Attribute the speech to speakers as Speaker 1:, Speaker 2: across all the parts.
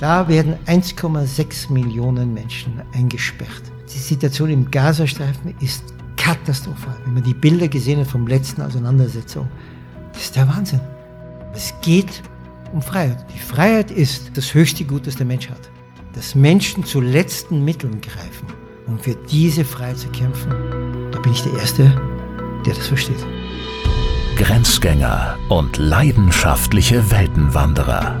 Speaker 1: Da werden 1,6 Millionen Menschen eingesperrt. Die Situation im Gazastreifen ist katastrophal. Wenn man die Bilder gesehen hat vom letzten Auseinandersetzung, das ist der Wahnsinn. Es geht um Freiheit. Die Freiheit ist das höchste Gut, das der Mensch hat. Dass Menschen zu letzten Mitteln greifen, um für diese Freiheit zu kämpfen, da bin ich der Erste, der das versteht.
Speaker 2: Grenzgänger und leidenschaftliche Weltenwanderer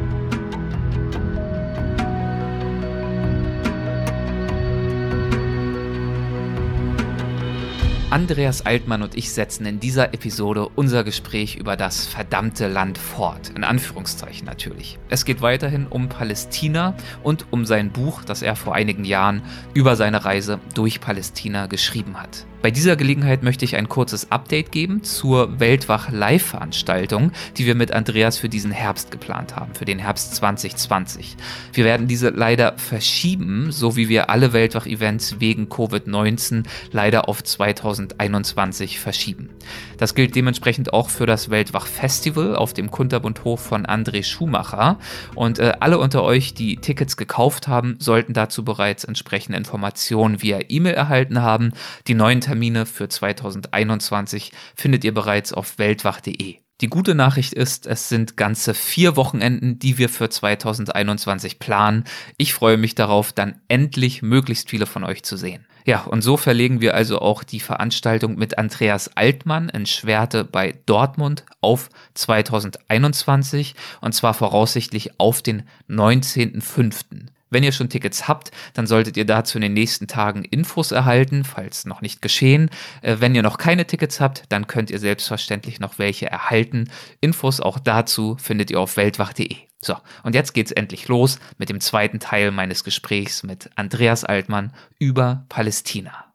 Speaker 3: Andreas Altmann und ich setzen in dieser Episode unser Gespräch über das verdammte Land fort. In Anführungszeichen natürlich. Es geht weiterhin um Palästina und um sein Buch, das er vor einigen Jahren über seine Reise durch Palästina geschrieben hat. Bei dieser Gelegenheit möchte ich ein kurzes Update geben zur Weltwach Live-Veranstaltung, die wir mit Andreas für diesen Herbst geplant haben, für den Herbst 2020. Wir werden diese leider verschieben, so wie wir alle Weltwach-Events wegen Covid-19 leider auf 2021 verschieben. Das gilt dementsprechend auch für das Weltwach-Festival auf dem Kunterbundhof von André Schumacher. Und äh, alle unter euch, die Tickets gekauft haben, sollten dazu bereits entsprechende Informationen via E-Mail erhalten haben. Die neuen Termine für 2021 findet ihr bereits auf weltwach.de. Die gute Nachricht ist, es sind ganze vier Wochenenden, die wir für 2021 planen. Ich freue mich darauf, dann endlich möglichst viele von euch zu sehen. Ja, und so verlegen wir also auch die Veranstaltung mit Andreas Altmann in Schwerte bei Dortmund auf 2021 und zwar voraussichtlich auf den 19.05. Wenn ihr schon Tickets habt, dann solltet ihr dazu in den nächsten Tagen Infos erhalten, falls noch nicht geschehen. Äh, wenn ihr noch keine Tickets habt, dann könnt ihr selbstverständlich noch welche erhalten. Infos auch dazu findet ihr auf weltwach.de. So, und jetzt geht's endlich los mit dem zweiten Teil meines Gesprächs mit Andreas Altmann über Palästina.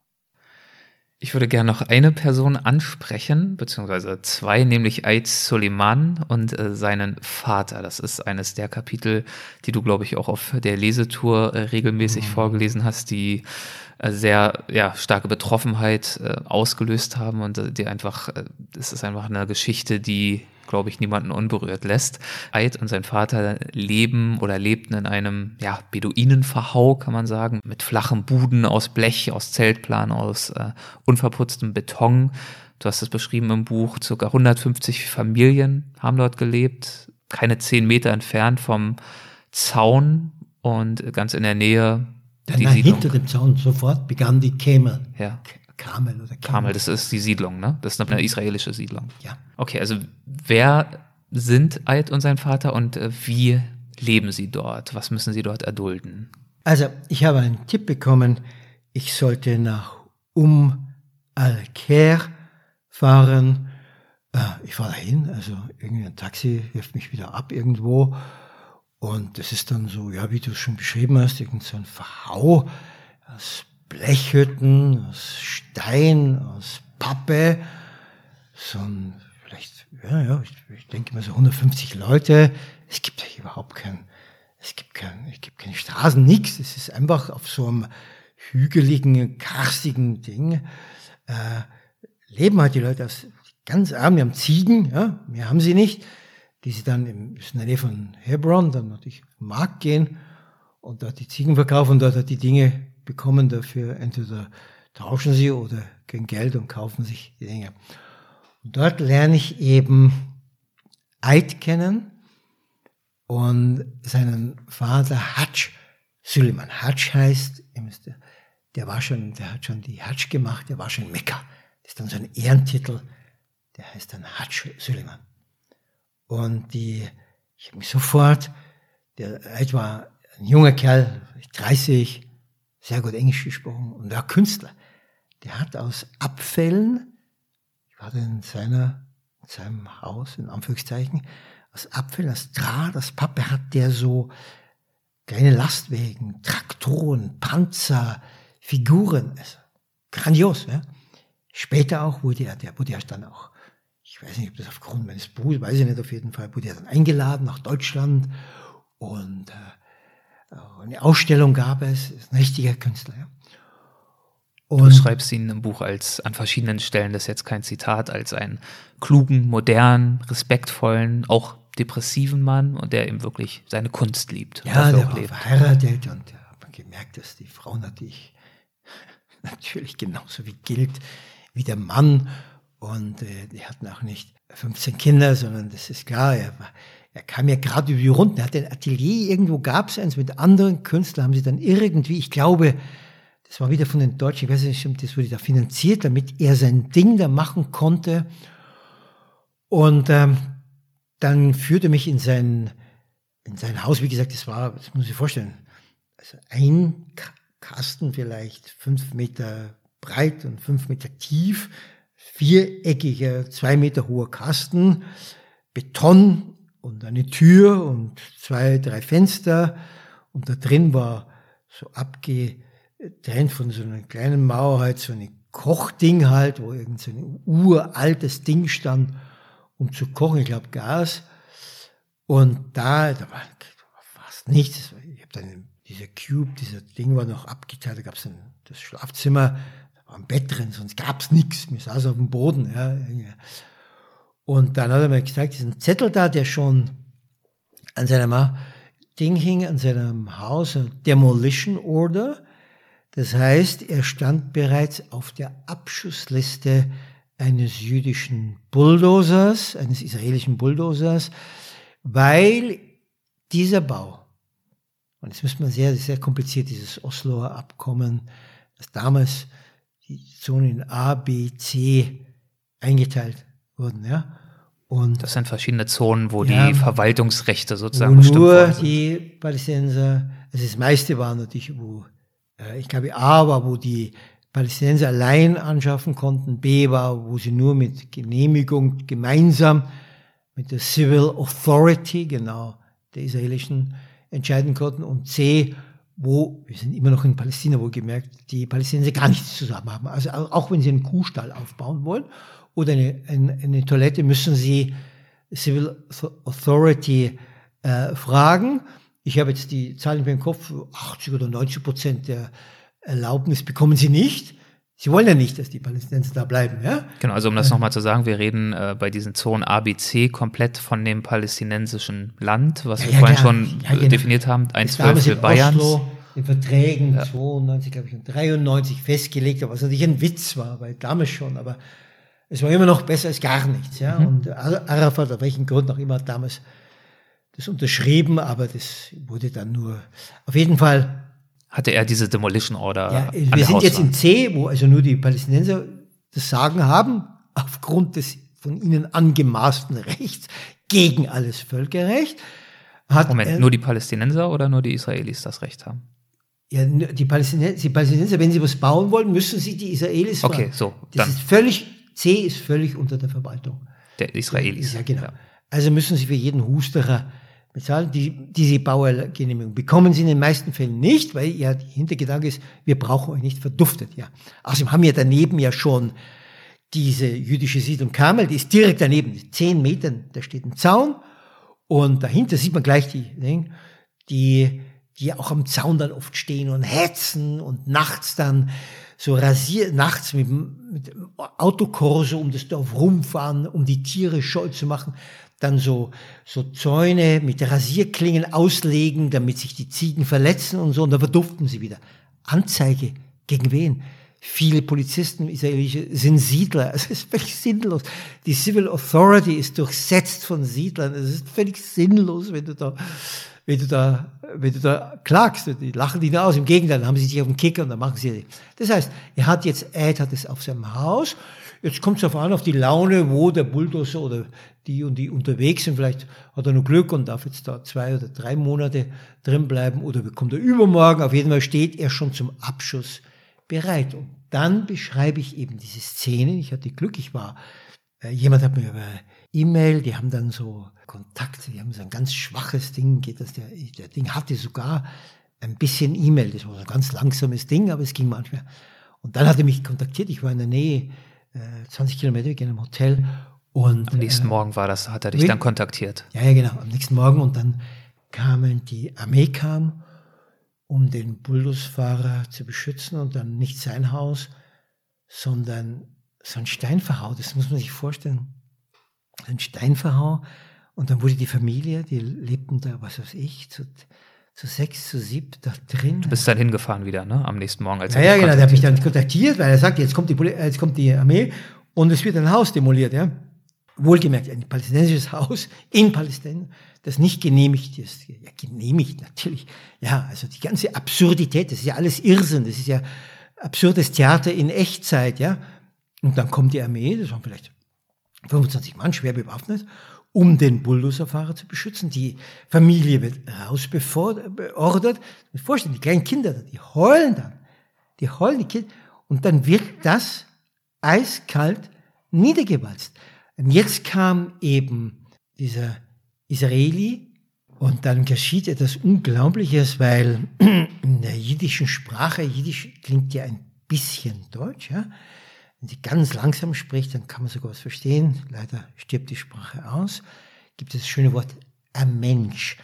Speaker 3: Ich würde gerne noch eine Person ansprechen, beziehungsweise zwei, nämlich Ait Suleiman und äh, seinen Vater. Das ist eines der Kapitel, die du, glaube ich, auch auf der Lesetour äh, regelmäßig mhm. vorgelesen hast, die äh, sehr ja, starke Betroffenheit äh, ausgelöst haben und äh, die einfach, äh, es ist einfach eine Geschichte, die glaube ich, niemanden unberührt lässt. Eid und sein Vater leben oder lebten in einem ja, Beduinenverhau, kann man sagen, mit flachen Buden aus Blech, aus Zeltplan, aus äh, unverputztem Beton. Du hast es beschrieben im Buch, circa 150 Familien haben dort gelebt, keine zehn Meter entfernt vom Zaun und ganz in der Nähe.
Speaker 1: Dann hinter dem Zaun sofort begann die Kämmer.
Speaker 3: Ja. Kamel oder Kamel. Kamel, das ist die Siedlung, ne? Das ist eine israelische Siedlung.
Speaker 1: Ja.
Speaker 3: Okay, also wer sind Eid und sein Vater und äh, wie leben sie dort? Was müssen sie dort erdulden?
Speaker 1: Also, ich habe einen Tipp bekommen, ich sollte nach Um al-Kher fahren. Äh, ich fahre dahin, also irgendwie ein Taxi wirft mich wieder ab irgendwo. Und das ist dann so, ja, wie du es schon beschrieben hast, irgend so ein Verhau aus Blechhütten, aus Stein, aus Pappe, so ein, vielleicht, ja, ja, ich, ich denke mal so 150 Leute. Es gibt ja überhaupt kein, es gibt kein, es gibt keine Straßen, nichts. Es ist einfach auf so einem hügeligen, karstigen Ding, äh, leben halt die Leute aus ganz arm, wir haben Ziegen, ja, mehr haben sie nicht, die sie dann im, in der Nähe von Hebron dann natürlich auf den Markt gehen und dort die Ziegen verkaufen und dort halt die Dinge bekommen dafür, entweder tauschen sie oder gegen Geld und kaufen sich die Dinge. Und dort lerne ich eben Eid kennen und seinen Vater Hatsch Suleiman. Hatsch heißt, der war schon, der hat schon die Hatsch gemacht, der war schon in Mekka. Das ist dann so ein Ehrentitel, der heißt dann Hatsch Suleiman. Und die, ich habe mich sofort, der Eid war ein junger Kerl, 30, sehr gut Englisch gesprochen und war Künstler. Der hat aus Abfällen, ich war in, seiner, in seinem Haus, in Anführungszeichen, aus Abfällen, aus Draht, aus Pappe hat der so kleine Lastwagen, Traktoren, Panzer, Figuren, also grandios. Ja. Später auch wurde er, der wurde er dann auch, ich weiß nicht, ob das aufgrund meines Buchs, weiß ich nicht auf jeden Fall, wurde er dann eingeladen nach Deutschland und äh, eine Ausstellung gab es, ist ein richtiger Künstler. Ja.
Speaker 3: Und du schreibst ihn im Buch als an verschiedenen Stellen, das ist jetzt kein Zitat, als einen klugen, modernen, respektvollen, auch depressiven Mann und der eben wirklich seine Kunst liebt.
Speaker 1: Ja, der war lebt. verheiratet und ja, hat man gemerkt, dass die Frau natürlich, natürlich genauso wie gilt wie der Mann und äh, die hatten auch nicht 15 Kinder, sondern das ist klar, er, war, er kam ja gerade über die Runden, er hatte ein Atelier, irgendwo gab es eins mit anderen Künstlern, haben sie dann irgendwie, ich glaube, das war wieder von den Deutschen, ich weiß nicht, das wurde da finanziert, damit er sein Ding da machen konnte. Und ähm, dann führte mich in sein, in sein Haus, wie gesagt, das war, das muss ich vorstellen, also ein Kasten vielleicht fünf Meter breit und fünf Meter tief, viereckiger, zwei Meter hoher Kasten, Beton und eine Tür und zwei, drei Fenster und da drin war so abge trennt von so einer kleinen Mauer halt so ein Kochding halt, wo irgend so ein uraltes Ding stand, um zu kochen, ich glaube Gas. Und da, da war fast nichts. Ich habe dann dieser Cube, dieser Ding war noch abgeteilt, da gab es das Schlafzimmer, da war ein Bett drin, sonst gab es nichts. Mir saß auf dem Boden. Ja. Und dann hat er mir gesagt, diesen Zettel da, der schon an seinem Ding hing, an seinem Haus, Demolition Order, das heißt, er stand bereits auf der Abschussliste eines jüdischen Bulldozers, eines israelischen Bulldozers, weil dieser Bau, und jetzt müsste man sehr, sehr kompliziert, dieses Osloer Abkommen, das damals die Zonen A, B, C eingeteilt wurden, ja.
Speaker 3: Und das sind verschiedene Zonen, wo ja, die Verwaltungsrechte sozusagen
Speaker 1: wo nur die Palästinenser, also das meiste war natürlich, wo äh, ich glaube, A war, wo die Palästinenser allein anschaffen konnten, B war, wo sie nur mit Genehmigung gemeinsam mit der Civil Authority, genau, der israelischen, entscheiden konnten und C, wo, wir sind immer noch in Palästina, wo gemerkt, die Palästinenser gar nichts zusammen haben. Also auch wenn sie einen Kuhstall aufbauen wollen oder eine, eine, eine Toilette, müssen sie Civil Authority äh, fragen ich habe jetzt die Zahlen im Kopf, 80 oder 90 Prozent der Erlaubnis bekommen sie nicht. Sie wollen ja nicht, dass die Palästinenser da bleiben, ja?
Speaker 3: Genau, also um das nochmal zu sagen, wir reden äh, bei diesen Zonen ABC komplett von dem palästinensischen Land, was ja, wir ja, vorhin schon ja, genau. definiert haben, 1,12 für Bayern.
Speaker 1: in Verträgen ja. 92, glaube ich, und 93 festgelegt, was natürlich ein Witz war, weil damals schon, aber es war immer noch besser als gar nichts, ja. Mhm. Und Arafat, aus welchen Grund auch immer, damals das unterschrieben, aber das wurde dann nur, auf jeden Fall.
Speaker 3: Hatte er diese Demolition Order?
Speaker 1: Ja, wir sind jetzt in C, wo also nur die Palästinenser das Sagen haben, aufgrund des von ihnen angemaßten Rechts gegen alles Völkerrecht.
Speaker 3: Hat Moment, er, nur die Palästinenser oder nur die Israelis das Recht haben?
Speaker 1: Ja, die Palästinenser, die Palästinenser, wenn sie was bauen wollen, müssen sie die Israelis
Speaker 3: Okay, so.
Speaker 1: Das ist völlig, C ist völlig unter der Verwaltung.
Speaker 3: Der Israelis.
Speaker 1: Ja, genau. Ja. Also müssen sie für jeden Husterer bezahlen. Die, diese Baugenehmigung bekommen sie in den meisten Fällen nicht, weil ja der Hintergedanke ist, wir brauchen euch nicht verduftet. Ja. Außerdem haben wir daneben ja schon diese jüdische Siedlung Kamel, die ist direkt daneben, zehn Metern, da steht ein Zaun und dahinter sieht man gleich die, die, die auch am Zaun dann oft stehen und hetzen und nachts dann so rasiert, nachts mit, mit Autokorso um das Dorf rumfahren, um die Tiere scheu zu machen dann so, so Zäune mit Rasierklingen auslegen, damit sich die Ziegen verletzen und so, und da verduften sie wieder. Anzeige gegen wen? Viele Polizisten israelische sind Siedler. Es ist völlig sinnlos. Die Civil Authority ist durchsetzt von Siedlern. Es ist völlig sinnlos, wenn du da, wenn du da, wenn du da klagst. Die lachen die aus. Im Gegenteil, dann haben sie sich auf den Kicker und dann machen sie. Das heißt, er hat jetzt, Ed hat es auf seinem Haus Jetzt kommt es darauf an, auf die Laune, wo der Bulldozer oder die und die unterwegs sind. Vielleicht hat er nur Glück und darf jetzt da zwei oder drei Monate drin bleiben oder bekommt er übermorgen. Auf jeden Fall steht er schon zum Abschuss bereit. Und dann beschreibe ich eben diese Szenen. Ich hatte Glück, ich war, äh, jemand hat mir über E-Mail, die haben dann so Kontakte, die haben so ein ganz schwaches Ding, geht das, der, der Ding hatte sogar ein bisschen E-Mail, das war so ein ganz langsames Ding, aber es ging manchmal. Und dann hat er mich kontaktiert, ich war in der Nähe 20 äh, Kilometer weg in einem Hotel Und,
Speaker 3: Am nächsten
Speaker 1: äh,
Speaker 3: Morgen war das, hat er dich dann kontaktiert.
Speaker 1: Ja, ja, genau. Am nächsten Morgen und dann kamen die Armee kam, um den Bulldozfahrer zu beschützen und dann nicht sein Haus, sondern so ein Steinverhau. Das muss man sich vorstellen. Ein Steinverhau und dann wurde die Familie, die lebten da, was weiß ich, zu, zu sechs, zu sieben da drin.
Speaker 3: Du bist dann hingefahren wieder, ne? Am nächsten Morgen. Als
Speaker 1: Ja, ja, genau. Der hat mich dann kontaktiert, weil er sagt, jetzt kommt die, Poli- jetzt kommt die Armee und es wird ein Haus demoliert, ja. Wohlgemerkt, ein palästinensisches Haus in Palästina, das nicht genehmigt ist. Ja, genehmigt natürlich. Ja, also die ganze Absurdität, das ist ja alles Irrsinn, das ist ja absurdes Theater in Echtzeit, ja. Und dann kommt die Armee, das waren vielleicht 25 Mann, schwer bewaffnet, um den Bulldozerfahrer zu beschützen. Die Familie wird rausbeordert. Vorstellen, die kleinen Kinder, die heulen dann. Die heulen die Kinder. Und dann wird das eiskalt niedergewalzt. Und jetzt kam eben dieser Israeli und dann geschieht etwas Unglaubliches, weil in der jiddischen Sprache, Jiddisch klingt ja ein bisschen Deutsch, ja. Wenn sie ganz langsam spricht, dann kann man sogar was verstehen. Leider stirbt die Sprache aus. Gibt es das schöne Wort ein Mensch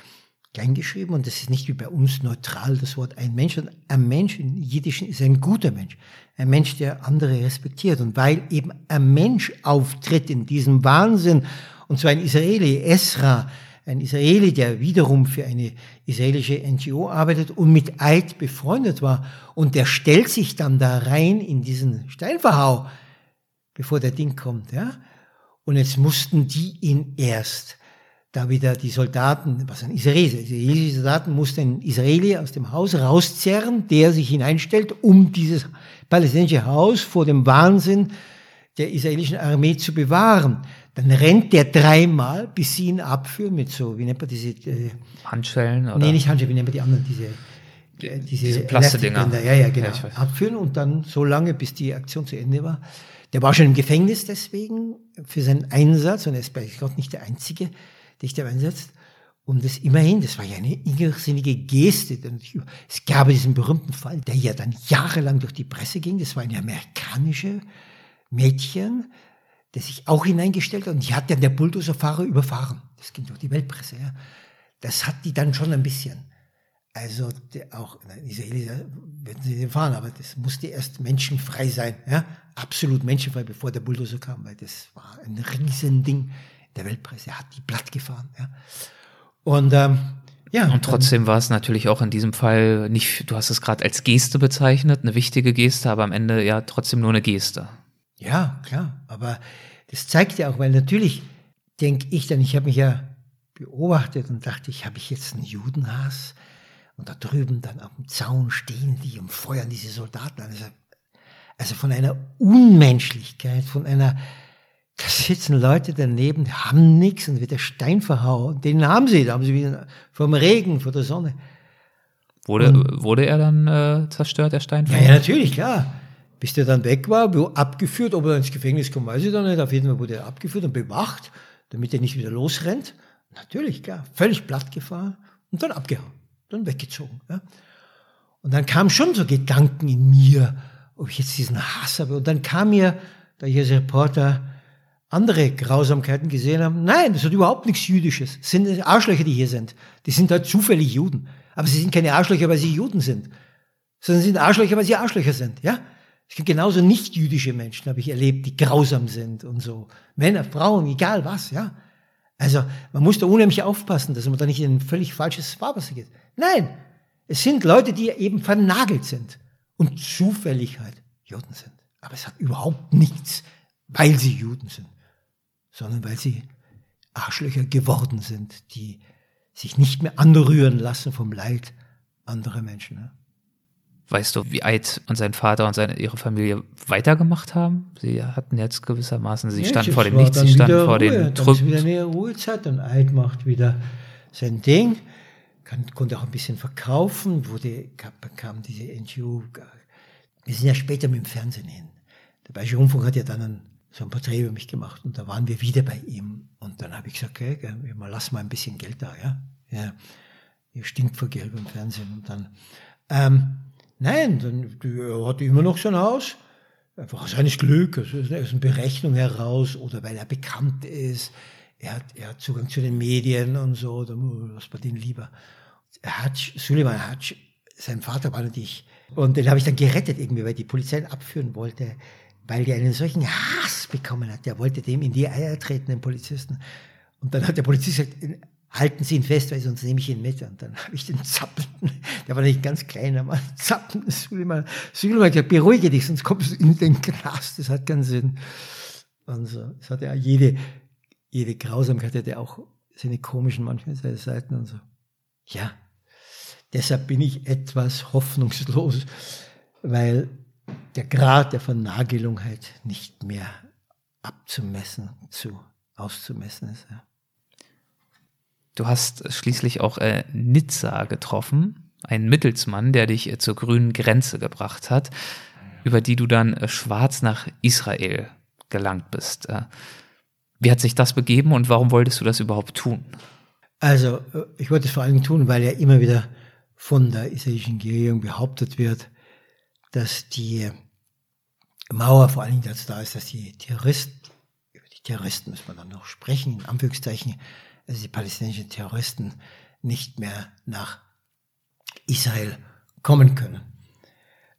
Speaker 1: kleingeschrieben und das ist nicht wie bei uns neutral das Wort ein Mensch, sondern ein Mensch im Jiddischen ist ein guter Mensch. Ein Mensch, der andere respektiert. Und weil eben ein Mensch auftritt in diesem Wahnsinn, und zwar ein Israeli, Esra, ein Israeli, der wiederum für eine israelische NGO arbeitet und mit Eid befreundet war. Und der stellt sich dann da rein in diesen Steinverhau, bevor der Ding kommt, ja. Und jetzt mussten die ihn erst, da wieder die Soldaten, was ein Israeli, israelische Soldaten mussten einen Israeli aus dem Haus rauszerren, der sich hineinstellt, um dieses palästinensische Haus vor dem Wahnsinn der israelischen Armee zu bewahren. Dann rennt der dreimal, bis sie ihn abführen mit so, wie nennt man diese, äh,
Speaker 3: Handschellen oder?
Speaker 1: nee, nicht Handschuhe, wie nennt man die anderen, diese, äh, diese,
Speaker 3: diese Plastedinger.
Speaker 1: Ja, ja, genau.
Speaker 3: Ja,
Speaker 1: abführen und dann so lange, bis die Aktion zu Ende war. Der war schon im Gefängnis deswegen für seinen Einsatz und er ist bei Gott nicht der Einzige, der sich da einsetzt. Und das immerhin, das war ja eine irrsinnige Geste. Denn Es gab diesen berühmten Fall, der ja dann jahrelang durch die Presse ging. Das war eine amerikanische Mädchen, der sich auch hineingestellt hat und die hat dann der Bulldozerfahrer überfahren. Das ging durch die Weltpresse. Ja. Das hat die dann schon ein bisschen. Also auch in Israel würden sie den fahren, aber das musste erst menschenfrei sein, ja, absolut menschenfrei, bevor der Bulldozer kam, weil das war ein Riesending der Weltpresse. Er hat die platt gefahren, ja. Und ähm, ja.
Speaker 3: Und trotzdem war es natürlich auch in diesem Fall nicht, du hast es gerade als Geste bezeichnet, eine wichtige Geste, aber am Ende ja trotzdem nur eine Geste.
Speaker 1: Ja, klar. Aber das zeigt ja auch, weil natürlich denke ich dann, ich habe mich ja beobachtet und dachte, ich habe ich jetzt einen Judenhass und da drüben dann auf dem Zaun stehen die und feuern diese Soldaten an. Also, also von einer Unmenschlichkeit, von einer, da sitzen Leute daneben, die haben nichts und wird der Stein verhauen. Den haben sie, da haben sie wieder vom Regen, vor der Sonne.
Speaker 3: Wurde, wurde er dann äh, zerstört, der Stein?
Speaker 1: Ja, ja, natürlich, klar. Bis der dann weg war, wo- abgeführt, ob er ins Gefängnis kommt, weiß ich dann nicht. Auf jeden Fall wurde er abgeführt und bewacht, damit er nicht wieder losrennt. Natürlich, klar. Völlig platt gefahren und dann abgehauen, dann weggezogen. Ja. Und dann kamen schon so Gedanken in mir, ob ich jetzt diesen Hass habe. Und dann kam mir, da ich als Reporter andere Grausamkeiten gesehen habe, nein, das hat überhaupt nichts Jüdisches. Das sind Arschlöcher, die hier sind. Die sind halt zufällig Juden. Aber sie sind keine Arschlöcher, weil sie Juden sind sondern sie sind Arschlöcher, weil sie Arschlöcher sind, ja? Es gibt genauso nicht-jüdische Menschen, habe ich erlebt, die grausam sind und so. Männer, Frauen, egal was, ja? Also, man muss da unheimlich aufpassen, dass man da nicht in ein völlig falsches Fahrwasser geht. Nein! Es sind Leute, die eben vernagelt sind und zufällig halt Juden sind. Aber es hat überhaupt nichts, weil sie Juden sind, sondern weil sie Arschlöcher geworden sind, die sich nicht mehr anrühren lassen vom Leid anderer Menschen.
Speaker 3: Weißt du, wie Eid und sein Vater und seine, ihre Familie weitergemacht haben? Sie hatten jetzt gewissermaßen, sie
Speaker 1: Ja,
Speaker 3: standen vor dem Nichts, sie standen vor
Speaker 1: Ruhe,
Speaker 3: den
Speaker 1: Dann ist wieder eine Ruhezeit und Eid macht wieder sein Ding, kann, konnte auch ein bisschen verkaufen, wurde, bekam diese NGO. Wir sind ja später mit dem Fernsehen hin. Der Bayerische Rundfunk hat ja dann ein, so ein Porträt über mich gemacht und da waren wir wieder bei ihm. Und dann habe ich gesagt, okay, mal lass mal ein bisschen Geld da, ja. ja ihr stinkt vor Geld beim Fernsehen. Und dann, ähm, nein, dann, die, er hatte immer noch sein Haus. einfach seines Glück, also aus einer Berechnung heraus oder weil er bekannt ist. Er hat, er hat Zugang zu den Medien und so, da was bei denen lieber. Er hat, Suleiman hat, sein Vater war natürlich, und den habe ich dann gerettet irgendwie, weil die Polizei ihn abführen wollte, weil der einen solchen Hass bekommen hat. Der wollte dem in die Eier treten, den Polizisten. Und dann hat der Polizist gesagt, halten Sie ihn fest, weil sonst nehme ich ihn mit. Und dann habe ich den zappelnden, der war nicht ganz klein, aber zappelnden Suleiman, Suleiman gesagt, beruhige dich, sonst kommst du in den Knast, das hat keinen Sinn. Und so, es hatte ja jede, jede Grausamkeit hatte auch seine komischen manchmal seine Seiten und so. Ja, deshalb bin ich etwas hoffnungslos, weil der Grad der Vernagelung halt nicht mehr abzumessen, zu auszumessen ist. Ja.
Speaker 3: Du hast schließlich auch äh, Nizza getroffen, einen Mittelsmann, der dich äh, zur grünen Grenze gebracht hat, über die du dann äh, schwarz nach Israel gelangt bist. Äh, wie hat sich das begeben und warum wolltest du das überhaupt tun?
Speaker 1: Also, äh, ich wollte es vor allem tun, weil ja immer wieder von der israelischen Regierung behauptet wird, dass die Mauer vor allen Dingen dazu da ist, dass die Terroristen, über die Terroristen muss man dann noch sprechen, in Anführungszeichen, also die palästinensischen Terroristen nicht mehr nach Israel kommen können.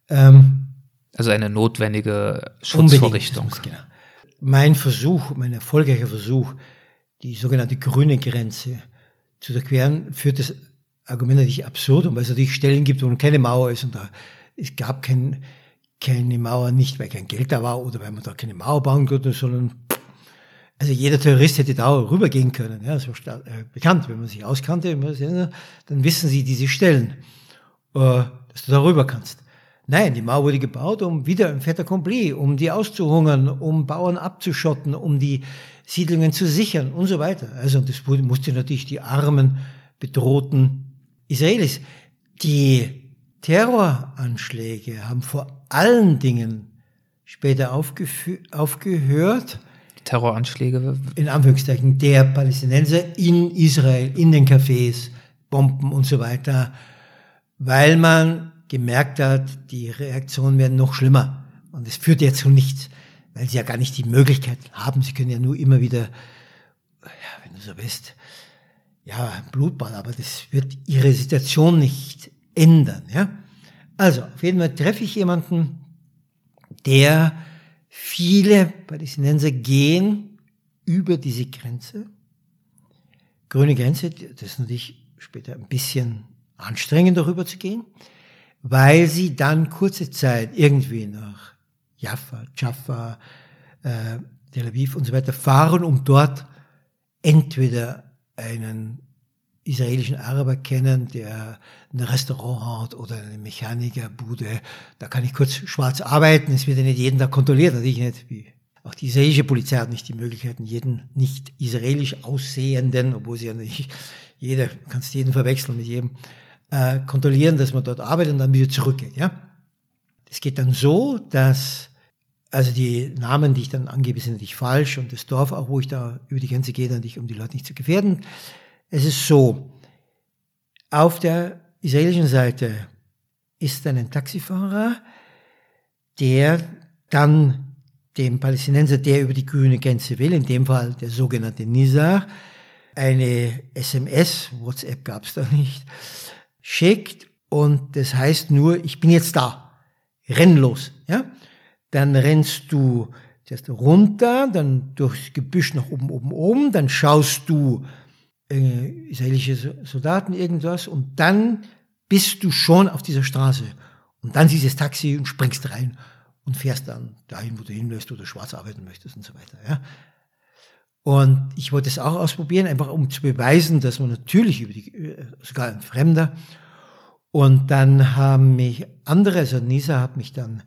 Speaker 3: Ähm, also eine notwendige Schutzvorrichtung. Genau.
Speaker 1: Mein Versuch, mein erfolgreicher Versuch, die sogenannte grüne Grenze zu durchqueren, führt das Argument natürlich absurd, weil es natürlich Stellen gibt, wo keine Mauer ist und da es gab kein, keine Mauer, nicht weil kein Geld da war oder weil man da keine Mauer bauen konnte, sondern also jeder Terrorist hätte da rübergehen können. Ja, so äh, bekannt, wenn man sich auskannte, dann wissen sie diese Stellen, äh, dass du da rüber kannst. Nein, die Mauer wurde gebaut, um wieder ein Fait accompli, um die auszuhungern, um Bauern abzuschotten, um die Siedlungen zu sichern und so weiter. Also das musste natürlich die armen, bedrohten Israelis. Die Terroranschläge haben vor allen Dingen später aufgehört,
Speaker 3: Terroranschläge?
Speaker 1: In Anführungszeichen, der Palästinenser in Israel, in den Cafés, Bomben und so weiter, weil man gemerkt hat, die Reaktionen werden noch schlimmer. Und es führt ja zu nichts, weil sie ja gar nicht die Möglichkeit haben. Sie können ja nur immer wieder, ja, wenn du so bist, ja, Blutball, aber das wird ihre Situation nicht ändern, ja. Also, auf jeden Fall treffe ich jemanden, der Viele Palästinenser gehen über diese Grenze. Grüne Grenze, das ist natürlich später ein bisschen anstrengend darüber zu gehen, weil sie dann kurze Zeit irgendwie nach Jaffa, Jaffa, äh, Tel Aviv und so weiter fahren, um dort entweder einen israelischen Araber kennen, der ein Restaurant hat oder eine Mechanikerbude. Da kann ich kurz schwarz arbeiten. Es wird ja nicht jeden Tag kontrolliert, natürlich nicht. Wie auch die israelische Polizei hat nicht die Möglichkeiten, jeden nicht israelisch aussehenden, obwohl sie ja nicht jeder, kannst jeden verwechseln mit jedem, äh, kontrollieren, dass man dort arbeitet und dann wieder zurückgeht. Ja, Es geht dann so, dass also die Namen, die ich dann angebe, sind natürlich falsch und das Dorf, auch wo ich da über die Grenze gehe, dann nicht, um die Leute nicht zu gefährden. Es ist so, auf der israelischen Seite ist ein Taxifahrer, der dann dem Palästinenser, der über die grüne Grenze will, in dem Fall der sogenannte Nizar, eine SMS, WhatsApp gab es da nicht, schickt und das heißt nur, ich bin jetzt da, renn los. Ja? Dann rennst du zuerst runter, dann durchs Gebüsch nach oben, oben, oben, dann schaust du äh, israelische Soldaten irgendwas und dann bist du schon auf dieser Straße und dann siehst du das Taxi und springst rein und fährst dann dahin, wo du hin willst oder schwarz arbeiten möchtest und so weiter. Ja. Und ich wollte es auch ausprobieren, einfach um zu beweisen, dass man natürlich über die, äh, sogar ein Fremder. Und dann haben mich andere, also Nisa hat mich dann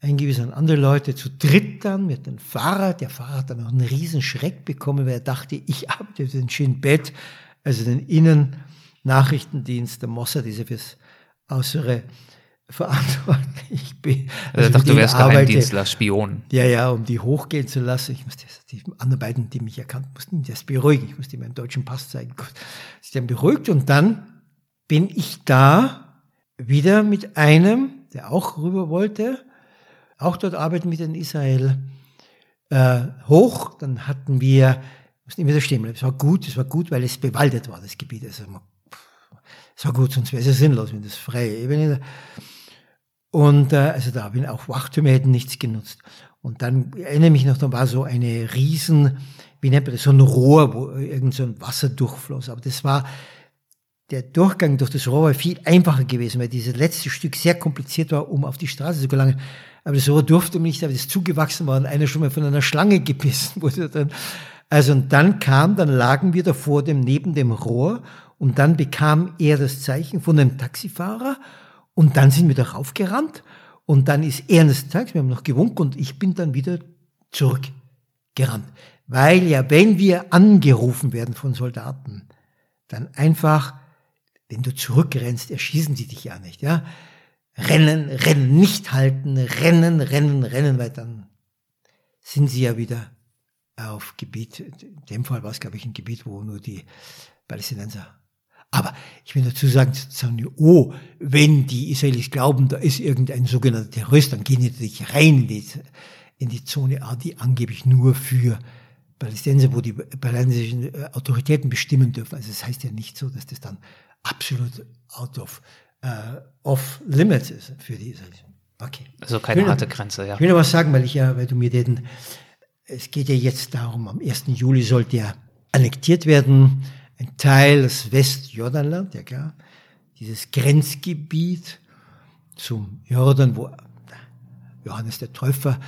Speaker 1: eingewiesen an andere Leute, zu dritt dann mit dem Fahrrad. Der Fahrer hat dann auch einen riesen Schreck bekommen, weil er dachte, ich arbeite für den Shin Bet, also den Innennachrichtendienst der Mossad, diese fürs Äußere verantwortlich bin.
Speaker 3: Also, also dachte, du wärst Geheimdienstler, Spion.
Speaker 1: Ja, ja, um die hochgehen zu lassen. Ich musste die anderen beiden, die mich erkannt mussten, das beruhigen. Ich musste meinen deutschen Pass zeigen. Gut, sie dann beruhigt und dann bin ich da wieder mit einem, der auch rüber wollte, auch dort arbeiten mit in Israel, äh, hoch. Dann hatten wir, muss nicht mehr so stehen bleiben, es war gut, es war gut, weil es bewaldet war, das Gebiet. Also, es war gut, sonst wäre es ja sinnlos, wenn das freie Ebene Und äh, also da bin auch Wachtürme hätten nichts genutzt. Und dann erinnere mich noch, da war so eine riesen, wie nennt man das, so ein Rohr, wo irgend so ein Wasser durchfloss. Aber das war, der Durchgang durch das Rohr war viel einfacher gewesen, weil dieses letzte Stück sehr kompliziert war, um auf die Straße zu gelangen. Aber das Rohr durfte nicht, aber das zugewachsen war und einer schon mal von einer Schlange gebissen wurde dann. Also und dann kam, dann lagen wir da vor dem, neben dem Rohr und dann bekam er das Zeichen von dem Taxifahrer und dann sind wir da raufgerannt und dann ist er das Zeichen, wir haben noch gewunken und ich bin dann wieder zurückgerannt. Weil ja, wenn wir angerufen werden von Soldaten, dann einfach wenn du zurückrennst, erschießen sie dich ja nicht, ja. Rennen, rennen, nicht halten, rennen, rennen, rennen, weil dann sind sie ja wieder auf Gebiet, in dem Fall war es, glaube ich, ein Gebiet, wo nur die Palästinenser. Aber ich will dazu sagen, oh, wenn die Israelis glauben, da ist irgendein sogenannter Terrorist, dann gehen die natürlich rein in die, in die Zone A, die angeblich nur für Palästinenser, wo die palästinensischen Autoritäten bestimmen dürfen. Also es das heißt ja nicht so, dass das dann absolut out of, uh, off limits ist für die Israelis.
Speaker 3: Okay. Also keine harte noch, Grenze, ja.
Speaker 1: Ich will noch was sagen, weil ich ja, weil du mir den, es geht ja jetzt darum, am 1. Juli sollte ja annektiert werden, ein Teil des Westjordanland, ja klar, dieses Grenzgebiet zum Jordan, wo Johannes der Täufer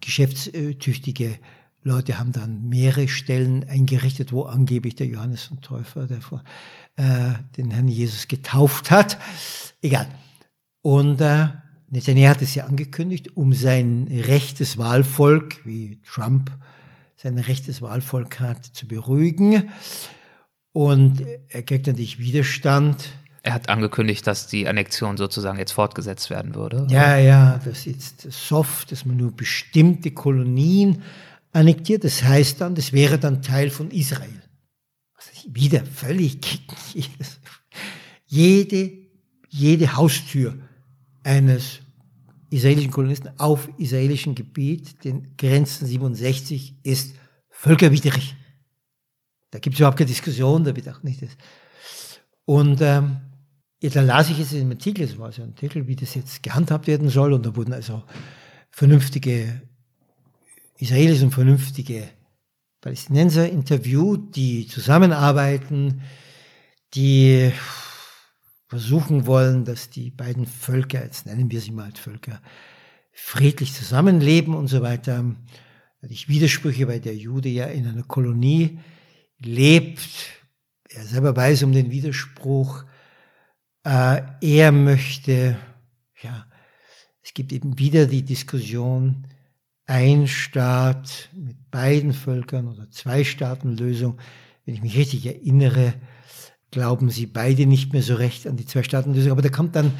Speaker 1: geschäftstüchtige Leute haben dann mehrere Stellen eingerichtet, wo angeblich der Johannes der Täufer, der vor äh, den Herrn Jesus getauft hat. Egal. Und äh, Netanyahu hat es ja angekündigt, um sein rechtes Wahlvolk, wie Trump sein rechtes Wahlvolk hat, zu beruhigen. Und er kriegt natürlich Widerstand.
Speaker 3: Er hat angekündigt, dass die Annexion sozusagen jetzt fortgesetzt werden würde.
Speaker 1: Ja, ja, das ist soft, dass man nur bestimmte Kolonien annektiert. Das heißt dann, das wäre dann Teil von Israel wieder völlig. Jede, jede Haustür eines israelischen Kolonisten auf israelischem Gebiet, den Grenzen 67, ist völkerwidrig. Da gibt es überhaupt keine Diskussion, da wird auch nicht das. Und ähm, ja, da las ich es in einem Artikel, es war so ein Artikel, wie das jetzt gehandhabt werden soll, und da wurden also vernünftige Israelis und vernünftige Palästinenser interviewt, die zusammenarbeiten, die versuchen wollen, dass die beiden Völker, jetzt nennen wir sie mal Völker, friedlich zusammenleben und so weiter. Ich Widersprüche, weil der Jude ja in einer Kolonie lebt. Er selber weiß um den Widerspruch. Äh, er möchte, ja, es gibt eben wieder die Diskussion, ein Staat mit beiden Völkern oder Zwei-Staaten-Lösung. Wenn ich mich richtig erinnere, glauben sie beide nicht mehr so recht an die Zwei-Staaten-Lösung. Aber da kommt dann,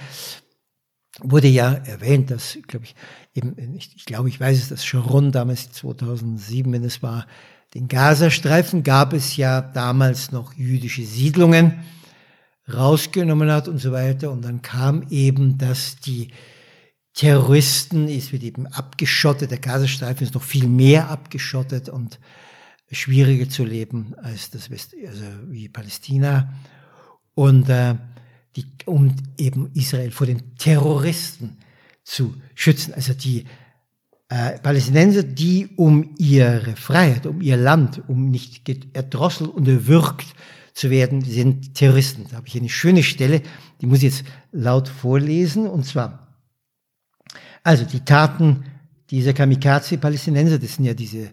Speaker 1: wurde ja erwähnt, dass, glaube ich, eben, ich, ich glaube, ich weiß es, dass Sharon damals 2007, wenn es war, den Gazastreifen gab es ja damals noch jüdische Siedlungen rausgenommen hat und so weiter. Und dann kam eben, dass die Terroristen, es wird eben abgeschottet, der Gazastreifen ist noch viel mehr abgeschottet und schwieriger zu leben als das West, also wie Palästina. Und äh, die, um eben Israel vor den Terroristen zu schützen. Also die äh, Palästinenser, die um ihre Freiheit, um ihr Land, um nicht erdrosselt und erwürgt zu werden, sind Terroristen. Da habe ich eine schöne Stelle, die muss ich jetzt laut vorlesen, und zwar also die Taten dieser Kamikaze-Palästinenser, das sind ja diese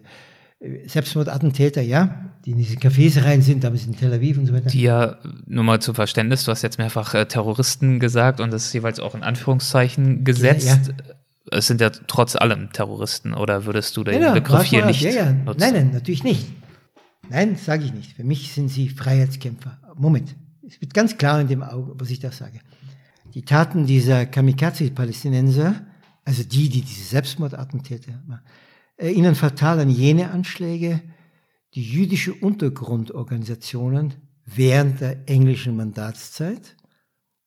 Speaker 1: äh, Selbstmordattentäter, ja, die in diese Cafés rein sind, damals in Tel Aviv und so weiter.
Speaker 3: Die ja, nur mal zum Verständnis, du hast jetzt mehrfach äh, Terroristen gesagt und das ist jeweils auch in Anführungszeichen gesetzt. Ja, ja. Es sind ja trotz allem Terroristen, oder würdest du den ja, Begriff hier nicht?
Speaker 1: Nein, nein, natürlich nicht. Nein, sage ich nicht. Für mich sind sie Freiheitskämpfer. Moment, es wird ganz klar in dem Auge, was ich da sage. Die Taten dieser Kamikaze-Palästinenser also die, die diese Selbstmordattentäter fatal an jene Anschläge, die jüdische Untergrundorganisationen während der englischen Mandatszeit,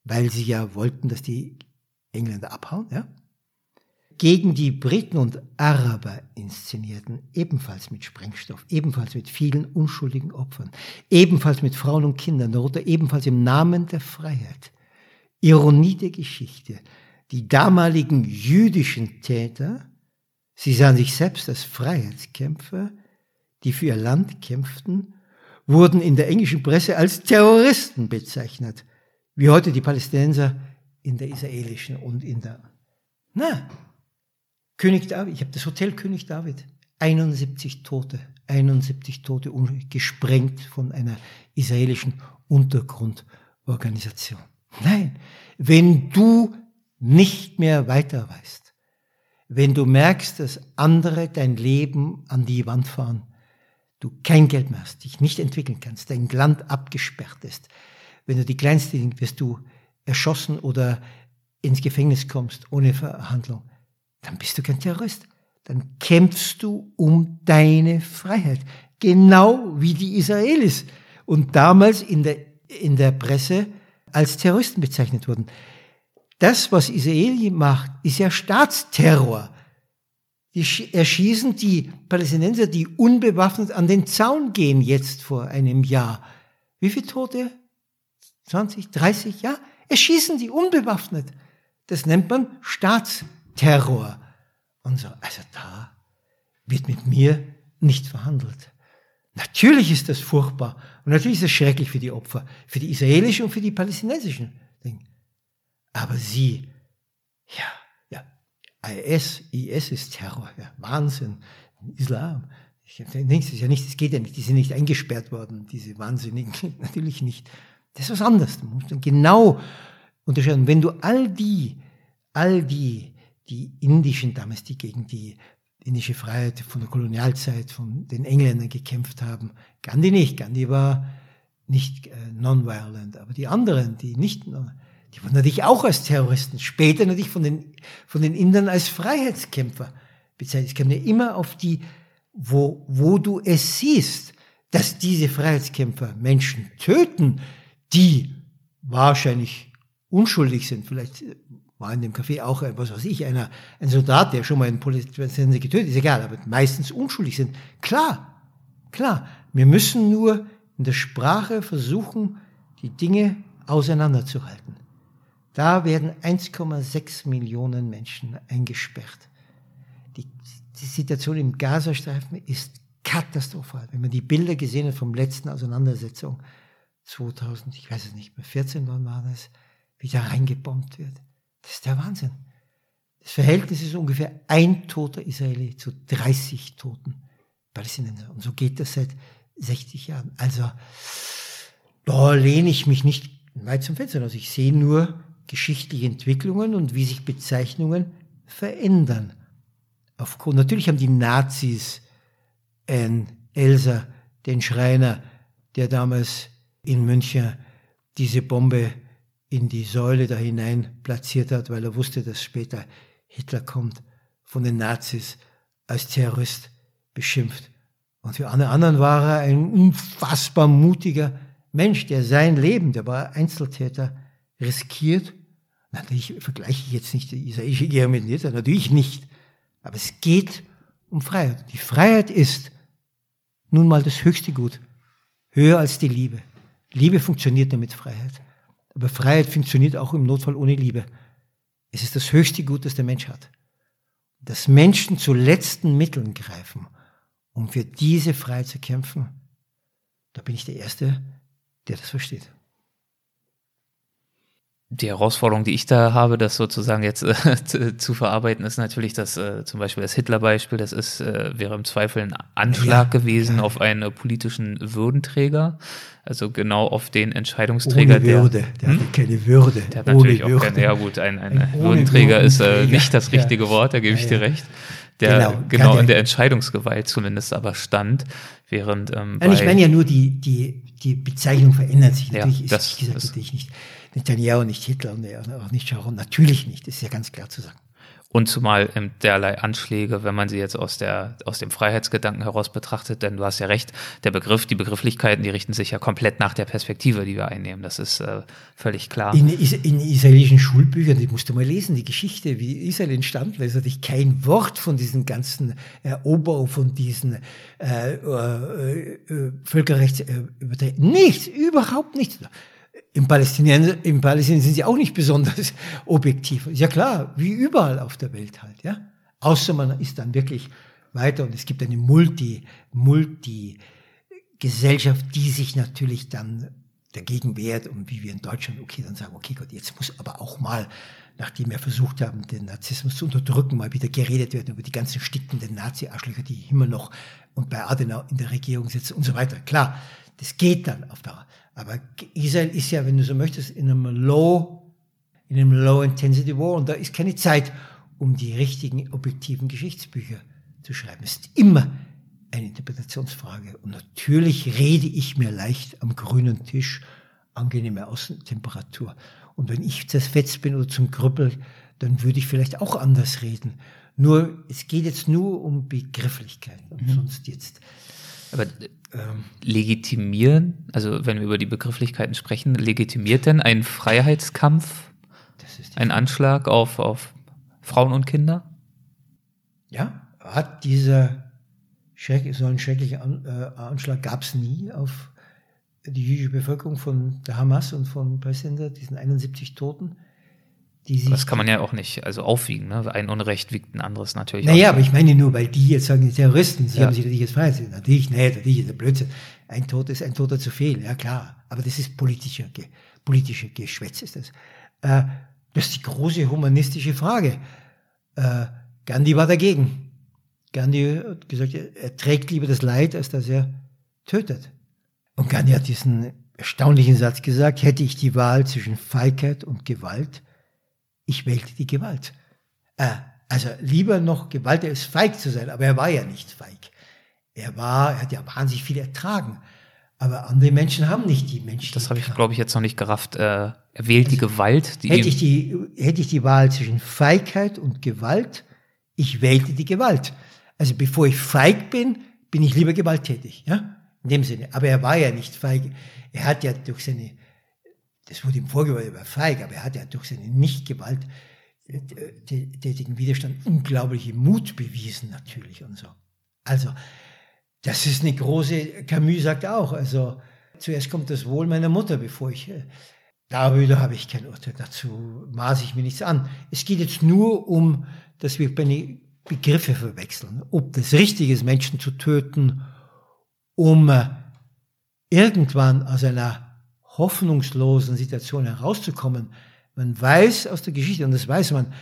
Speaker 1: weil sie ja wollten, dass die Engländer abhauen, ja, gegen die Briten und Araber inszenierten, ebenfalls mit Sprengstoff, ebenfalls mit vielen unschuldigen Opfern, ebenfalls mit Frauen und Kindern, darunter ebenfalls im Namen der Freiheit. Ironie der Geschichte. Die damaligen jüdischen Täter, sie sahen sich selbst als Freiheitskämpfer, die für ihr Land kämpften, wurden in der englischen Presse als Terroristen bezeichnet, wie heute die Palästinenser in der israelischen und in der. Na, König David, ich habe das Hotel König David, 71 Tote, 71 Tote gesprengt von einer israelischen Untergrundorganisation. Nein, wenn du nicht mehr weiter weißt, wenn du merkst, dass andere dein Leben an die Wand fahren, du kein Geld mehr hast, dich nicht entwickeln kannst, dein Land abgesperrt ist, wenn du die kleinste Ding wirst du erschossen oder ins Gefängnis kommst ohne Verhandlung, dann bist du kein Terrorist. Dann kämpfst du um deine Freiheit. Genau wie die Israelis. Und damals in der, in der Presse als Terroristen bezeichnet wurden. Das, was Israel macht, ist ja Staatsterror. Die erschießen die Palästinenser, die unbewaffnet an den Zaun gehen, jetzt vor einem Jahr. Wie viele Tote? 20, 30, ja? Erschießen die unbewaffnet. Das nennt man Staatsterror. Und so, also da wird mit mir nicht verhandelt. Natürlich ist das furchtbar und natürlich ist es schrecklich für die Opfer, für die israelischen und für die palästinensischen. Aber sie, ja, ja, IS, IS ist Terror, ja, Wahnsinn, Islam. Ich das ist ja nicht, das geht ja nicht, die sind nicht eingesperrt worden, diese Wahnsinnigen, natürlich nicht. Das ist was anderes. Du musst dann genau unterscheiden. Wenn du all die, all die, die indischen damals, die gegen die indische Freiheit von der Kolonialzeit, von den Engländern gekämpft haben. Gandhi nicht. Gandhi war nicht äh, non-violent. Aber die anderen, die nicht, die wurden natürlich auch als Terroristen. Später natürlich von den, von den Indern als Freiheitskämpfer bezeichnet. Es kam ja immer auf die, wo, wo du es siehst, dass diese Freiheitskämpfer Menschen töten, die wahrscheinlich unschuldig sind. Vielleicht war in dem Café auch, was weiß ich, einer, ein Soldat, der schon mal einen Polizisten getötet ist, egal, aber meistens unschuldig sind. Klar, klar. Wir müssen nur in der Sprache versuchen, die Dinge auseinanderzuhalten. Da werden 1,6 Millionen Menschen eingesperrt. Die, die Situation im Gazastreifen ist katastrophal. Wenn man die Bilder gesehen hat vom letzten Auseinandersetzung 2000, ich weiß es nicht mehr, 14 wann war das, wie da reingebombt wird. Das ist der Wahnsinn. Das Verhältnis ist ungefähr ein toter Israeli zu 30 toten Palästinenser. Und so geht das seit 60 Jahren. Also da lehne ich mich nicht weit zum Fenster aus. Ich sehe nur geschichtliche Entwicklungen und wie sich Bezeichnungen verändern. Aufgrund, natürlich haben die Nazis ein Elsa, den Schreiner, der damals in München diese Bombe in die Säule da hinein platziert hat, weil er wusste, dass später Hitler kommt, von den Nazis als Terrorist beschimpft. Und für alle anderen war er ein unfassbar mutiger Mensch, der sein Leben, der war Einzeltäter, riskiert. Natürlich vergleiche ich jetzt nicht die israelische Nizza, natürlich nicht. Aber es geht um Freiheit. Die Freiheit ist nun mal das höchste Gut, höher als die Liebe. Liebe funktioniert nur mit Freiheit. Aber Freiheit funktioniert auch im Notfall ohne Liebe. Es ist das höchste Gut, das der Mensch hat. Dass Menschen zu letzten Mitteln greifen, um für diese Freiheit zu kämpfen, da bin ich der Erste, der das versteht
Speaker 3: die Herausforderung, die ich da habe, das sozusagen jetzt äh, zu, verarbeiten, ist natürlich, dass äh, zum Beispiel das Hitler-Beispiel, das ist, äh, wäre im Zweifel ein Anschlag ja, gewesen ja. auf einen politischen Würdenträger, also genau auf den Entscheidungsträger.
Speaker 1: Ohne Würde, der, der hm? hat keine Würde.
Speaker 3: Der hat natürlich ohne auch keine, ja gut, ein, ein, ein Würdenträger ist äh, nicht das richtige ja. Wort, da gebe ich dir recht. Der genau, genau in der Entscheidungsgewalt zumindest aber stand, während ähm,
Speaker 1: Nein, ich meine ja nur die, die, die Bezeichnung verändert sich. Natürlich ist, das, gesagt, natürlich nicht Netanyahu, nicht Hitler und auch nicht Sharon, natürlich nicht, das ist ja ganz klar zu sagen.
Speaker 3: Und zumal ähm, derlei Anschläge, wenn man sie jetzt aus, der, aus dem Freiheitsgedanken heraus betrachtet, denn du hast ja recht, der Begriff, die Begrifflichkeiten, die richten sich ja komplett nach der Perspektive, die wir einnehmen. Das ist äh, völlig klar.
Speaker 1: In, in israelischen Schulbüchern, die musst du mal lesen, die Geschichte, wie Israel entstanden ist, natürlich kein Wort von diesen ganzen Eroberungen, von diesen äh, äh, äh, Völkerrechts, äh, nichts, überhaupt nichts. Im Palästinien, Im Palästinien sind sie auch nicht besonders objektiv. Ja klar, wie überall auf der Welt halt, ja. Außer man ist dann wirklich weiter und es gibt eine Multi, Multi Gesellschaft, die sich natürlich dann dagegen wehrt und wie wir in Deutschland, okay, dann sagen, okay Gott, jetzt muss aber auch mal, nachdem wir versucht haben, den Narzissmus zu unterdrücken, mal wieder geredet werden über die ganzen stickenden Nazi-Arschlöcher, die immer noch und bei Adenauer in der Regierung sitzen und so weiter. Klar, das geht dann auf Dauer. Aber Israel ist ja, wenn du so möchtest, in einem Low, in einem Low-Intensity War und da ist keine Zeit, um die richtigen, objektiven Geschichtsbücher zu schreiben. Es ist immer eine Interpretationsfrage. Und natürlich rede ich mir leicht am grünen Tisch, angenehme Außentemperatur. Und wenn ich zerfetzt bin oder zum Krüppel, dann würde ich vielleicht auch anders reden. Nur, es geht jetzt nur um Begrifflichkeit und mhm. sonst jetzt.
Speaker 3: Aber ähm, legitimieren, also wenn wir über die Begrifflichkeiten sprechen, legitimiert denn ein Freiheitskampf, ein Anschlag auf, auf Frauen und Kinder?
Speaker 1: Ja, hat dieser Schreck, so einen schrecklichen äh, Anschlag gab es nie auf die jüdische Bevölkerung von der Hamas und von Palästina, diesen 71 Toten
Speaker 3: das kann man ja auch nicht also aufwiegen. Ne? Ein Unrecht wiegt ein anderes natürlich.
Speaker 1: Naja, aber ich meine nur, weil die jetzt sagen, die Terroristen, sie ja. haben sich natürlich jetzt frei. Natürlich, nee, natürlich ist der Blödsinn. Ein Tod ist ein Toter zu viel, ja klar. Aber das ist politischer, politische Geschwätz ist das. Äh, das ist die große humanistische Frage. Äh, Gandhi war dagegen. Gandhi hat gesagt, er trägt lieber das Leid, als dass er tötet. Und Gandhi hat diesen erstaunlichen Satz gesagt, hätte ich die Wahl zwischen Feigheit und Gewalt, ich wählte die Gewalt. Äh, also lieber noch Gewalt als feig zu sein, aber er war ja nicht feig. Er war, er hat ja wahnsinnig viel ertragen. Aber andere Menschen haben nicht die Menschen.
Speaker 3: Das habe ich, glaube ich, jetzt noch nicht gerafft. Äh, er wählt also, die Gewalt.
Speaker 1: Die hätte, ich die, hätte ich die Wahl zwischen Feigheit und Gewalt, ich wählte die Gewalt. Also bevor ich feig bin, bin ich lieber gewalttätig. Ja? In dem Sinne. Aber er war ja nicht feig. Er hat ja durch seine das wurde ihm vorgeworfen, er war feig, aber er hat ja durch seinen nicht gewalttätigen Widerstand unglaubliche Mut bewiesen natürlich und so. Also, das ist eine große, Camus sagt auch, also zuerst kommt das Wohl meiner Mutter, bevor ich, äh, darüber habe ich kein Urteil, dazu maße ich mir nichts an. Es geht jetzt nur um, dass wir Begriffe verwechseln, ob das richtig ist, Menschen zu töten, um äh, irgendwann aus einer hoffnungslosen Situation herauszukommen. Man weiß aus der Geschichte, und das weiß man,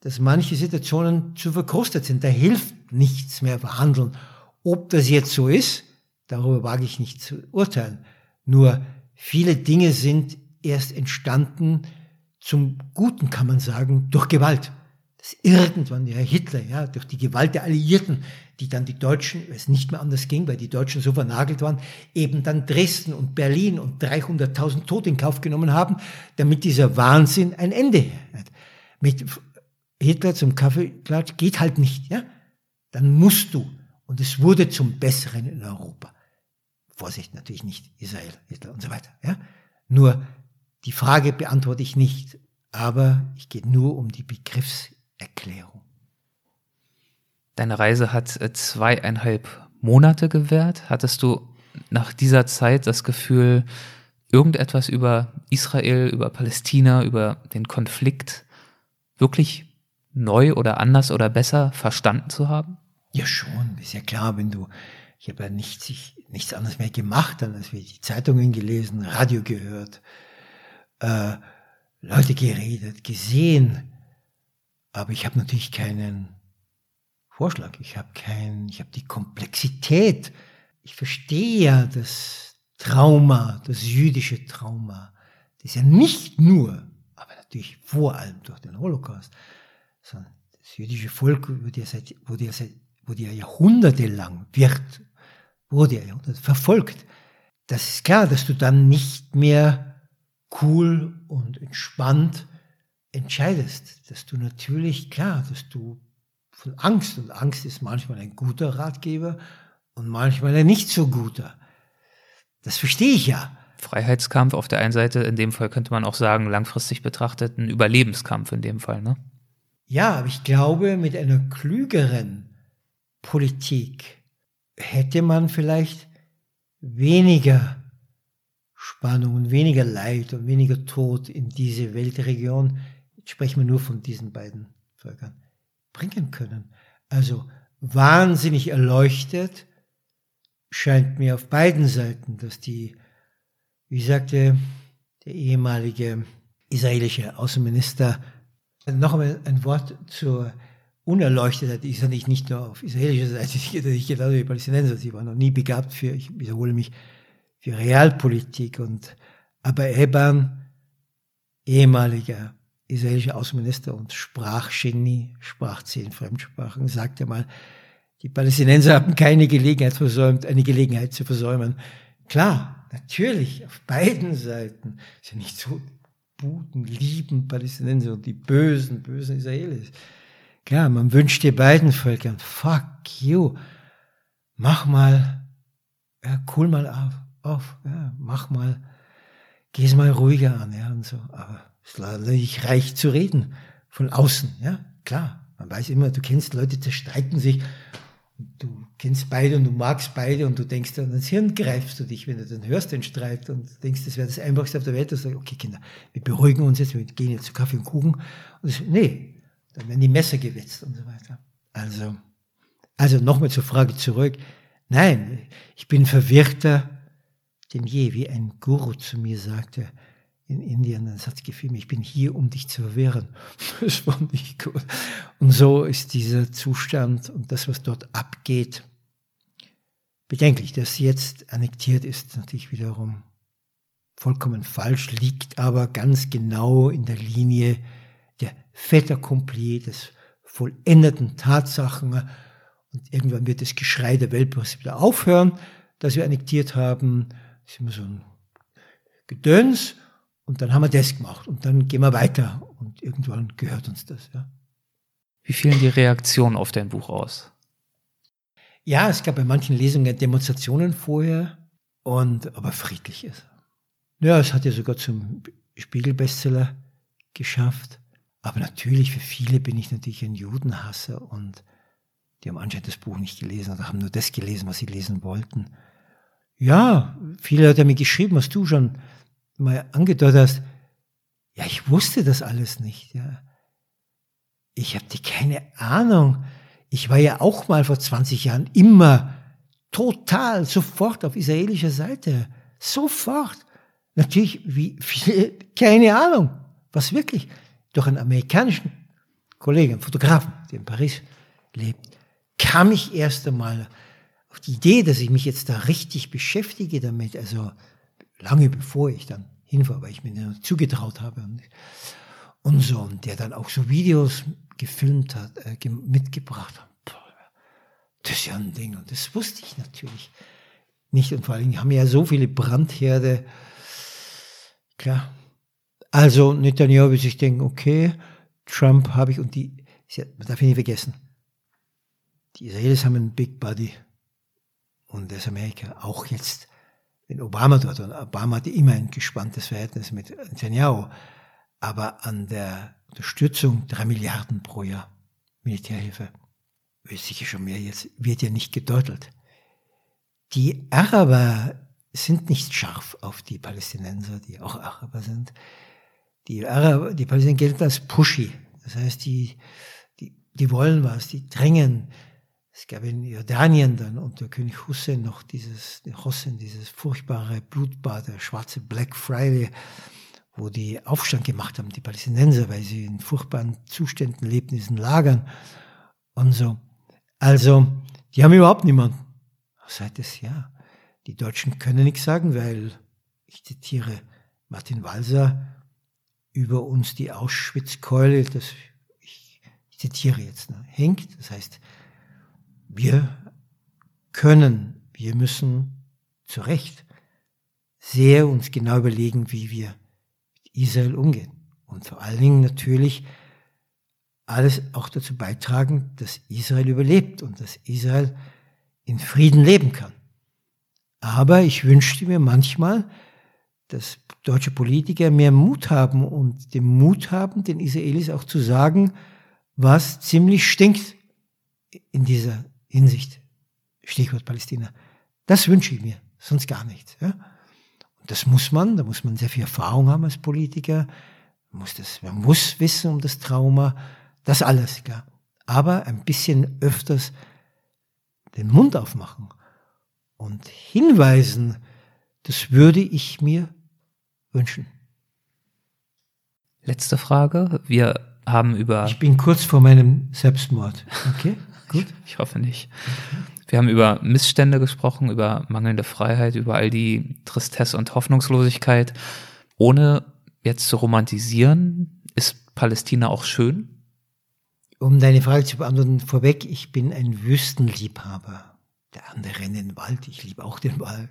Speaker 1: dass manche Situationen zu verkrustet sind. Da hilft nichts mehr verhandeln. Ob das jetzt so ist, darüber wage ich nicht zu urteilen. Nur viele Dinge sind erst entstanden zum Guten, kann man sagen, durch Gewalt dass irgendwann der Hitler, ja, durch die Gewalt der Alliierten, die dann die Deutschen, es nicht mehr anders ging, weil die Deutschen so vernagelt waren, eben dann Dresden und Berlin und 300.000 Tote in Kauf genommen haben, damit dieser Wahnsinn ein Ende hat. Mit Hitler zum Kaffeeklatsch geht halt nicht, ja. Dann musst du. Und es wurde zum Besseren in Europa. Vorsicht, natürlich nicht Israel, Hitler und so weiter, ja. Nur die Frage beantworte ich nicht, aber ich gehe nur um die Begriffs Erklärung.
Speaker 3: Deine Reise hat äh, zweieinhalb Monate gewährt. Hattest du nach dieser Zeit das Gefühl, irgendetwas über Israel, über Palästina, über den Konflikt wirklich neu oder anders oder besser verstanden zu haben?
Speaker 1: Ja, schon. Ist ja klar, wenn du, ich habe ja nichts, ich, nichts anderes mehr gemacht, dann als wir die Zeitungen gelesen, Radio gehört, äh, Leute geredet, gesehen, aber ich habe natürlich keinen Vorschlag. Ich habe kein, ich habe die Komplexität. Ich verstehe ja das Trauma, das jüdische Trauma. Das ja nicht nur, aber natürlich vor allem durch den Holocaust, sondern das jüdische Volk wurde ja seit, wurde ja seit, wurde ja jahrhundertelang, wird, wurde ja jahrhunderte verfolgt. Das ist klar, dass du dann nicht mehr cool und entspannt entscheidest, dass du natürlich, klar, dass du von Angst, und Angst ist manchmal ein guter Ratgeber und manchmal ein nicht so guter. Das verstehe ich ja.
Speaker 3: Freiheitskampf auf der einen Seite, in dem Fall könnte man auch sagen, langfristig betrachtet, ein Überlebenskampf in dem Fall, ne?
Speaker 1: Ja, aber ich glaube, mit einer klügeren Politik hätte man vielleicht weniger Spannung und weniger Leid und weniger Tod in diese Weltregion, sprechen wir nur von diesen beiden Völkern, bringen können. Also wahnsinnig erleuchtet scheint mir auf beiden Seiten, dass die, wie sagte der ehemalige israelische Außenminister, noch einmal ein Wort zur Unerleuchtetheit. Ist ja nicht, nicht nur auf israelischer Seite, ich genau wie Palästinenser, sie waren noch nie begabt für, ich wiederhole mich, für Realpolitik. Und aber Eban, ehemaliger israelischer Außenminister und Sprachgenie, sprach zehn Fremdsprachen, sagte mal, die Palästinenser haben keine Gelegenheit versäumt, eine Gelegenheit zu versäumen. Klar, natürlich, auf beiden Seiten. Ist ja nicht so, guten, lieben Palästinenser und die bösen, bösen Israelis. Klar, man wünscht dir beiden Völkern, fuck you, mach mal, ja, cool mal auf, auf ja, mach mal, geh es mal ruhiger an, ja, und so. Aber ist nicht reich zu reden, von außen, ja, klar. Man weiß immer, du kennst Leute, zerstreiten sich du kennst beide und du magst beide und du denkst dann ins Hirn greifst du dich, wenn du dann hörst den Streit und denkst, das wäre das Einfachste auf der Welt, du sagst, okay Kinder, wir beruhigen uns jetzt, wir gehen jetzt zu Kaffee und Kuchen. Und das, nee, dann werden die Messer gewetzt und so weiter. Also, also nochmal zur Frage zurück. Nein, ich bin verwirrter denn je, wie ein Guru zu mir sagte, in Indien, dann hat gefühlt, ich bin hier, um dich zu verwehren. Das fand ich gut. Und so ist dieser Zustand und das, was dort abgeht, bedenklich. Dass jetzt annektiert ist, natürlich wiederum vollkommen falsch, liegt aber ganz genau in der Linie der fait des vollendeten Tatsachen. Und irgendwann wird das Geschrei der Weltpresse wieder aufhören, dass wir annektiert haben. Das ist immer so ein Gedöns. Und dann haben wir das gemacht und dann gehen wir weiter und irgendwann gehört uns das. Ja.
Speaker 3: Wie fielen die Reaktionen auf dein Buch aus?
Speaker 1: Ja, es gab bei manchen Lesungen Demonstrationen vorher und aber friedlich ist. Ja, es hat ja sogar zum Spiegelbestseller geschafft. Aber natürlich, für viele bin ich natürlich ein Judenhasser und die haben anscheinend das Buch nicht gelesen oder haben nur das gelesen, was sie lesen wollten. Ja, viele hat er mir geschrieben, hast du schon mal angedeutet hast, ja, ich wusste das alles nicht. Ja. Ich hatte keine Ahnung. Ich war ja auch mal vor 20 Jahren immer total sofort auf israelischer Seite. Sofort. Natürlich, wie viele, keine Ahnung. Was wirklich? Durch einen amerikanischen Kollegen, einen Fotografen, der in Paris lebt, kam ich erst einmal auf die Idee, dass ich mich jetzt da richtig beschäftige damit. Also lange bevor ich dann hinfahre, weil ich mir zugetraut habe. Und, und so, und der dann auch so Videos gefilmt hat, äh, mitgebracht hat. Das ist ja ein Ding. Und das wusste ich natürlich nicht. Und vor allem haben ja so viele Brandherde. Klar. Also Netanyahu wird sich denken, okay, Trump habe ich und die, man darf ihn nicht vergessen, die Israelis haben einen Big Buddy und das Amerika auch jetzt wenn Obama dort, und Obama hatte immer ein gespanntes Verhältnis mit Netanyahu, aber an der Unterstützung drei Milliarden pro Jahr Militärhilfe ist sicher schon mehr jetzt, wird ja nicht gedeutelt. Die Araber sind nicht scharf auf die Palästinenser, die auch Araber sind. Die Araber, die Palästinenser gelten als pushy. Das heißt, die, die, die wollen was, die drängen, es gab in Jordanien dann unter König Hussein noch dieses, Hussein, dieses furchtbare Blutbad, der schwarze Black Friday, wo die Aufstand gemacht haben, die Palästinenser, weil sie in furchtbaren Zuständen lebten, in diesen Lagern und so. Also, die haben überhaupt niemanden. Seit es ja. Die Deutschen können nichts sagen, weil, ich zitiere Martin Walser, über uns die Auschwitzkeule, das, ich, ich zitiere jetzt, ne, hängt. Das heißt, wir können, wir müssen zu Recht sehr uns genau überlegen, wie wir mit Israel umgehen. Und vor allen Dingen natürlich alles auch dazu beitragen, dass Israel überlebt und dass Israel in Frieden leben kann. Aber ich wünschte mir manchmal, dass deutsche Politiker mehr Mut haben und den Mut haben, den Israelis auch zu sagen, was ziemlich stinkt in dieser Hinsicht. Stichwort Palästina. Das wünsche ich mir, sonst gar nichts. Ja? Und das muss man, da muss man sehr viel Erfahrung haben als Politiker, man muss, das, man muss wissen um das Trauma, das alles, klar. Aber ein bisschen öfters den Mund aufmachen und hinweisen, das würde ich mir wünschen.
Speaker 3: Letzte Frage. Wir haben über.
Speaker 1: Ich bin kurz vor meinem Selbstmord. Okay,
Speaker 3: gut. ich, ich hoffe nicht. Wir haben über Missstände gesprochen, über mangelnde Freiheit, über all die Tristesse und Hoffnungslosigkeit. Ohne jetzt zu romantisieren, ist Palästina auch schön?
Speaker 1: Um deine Frage zu beantworten, vorweg, ich bin ein Wüstenliebhaber. Der andere rennt in den Wald, ich liebe auch den Wald.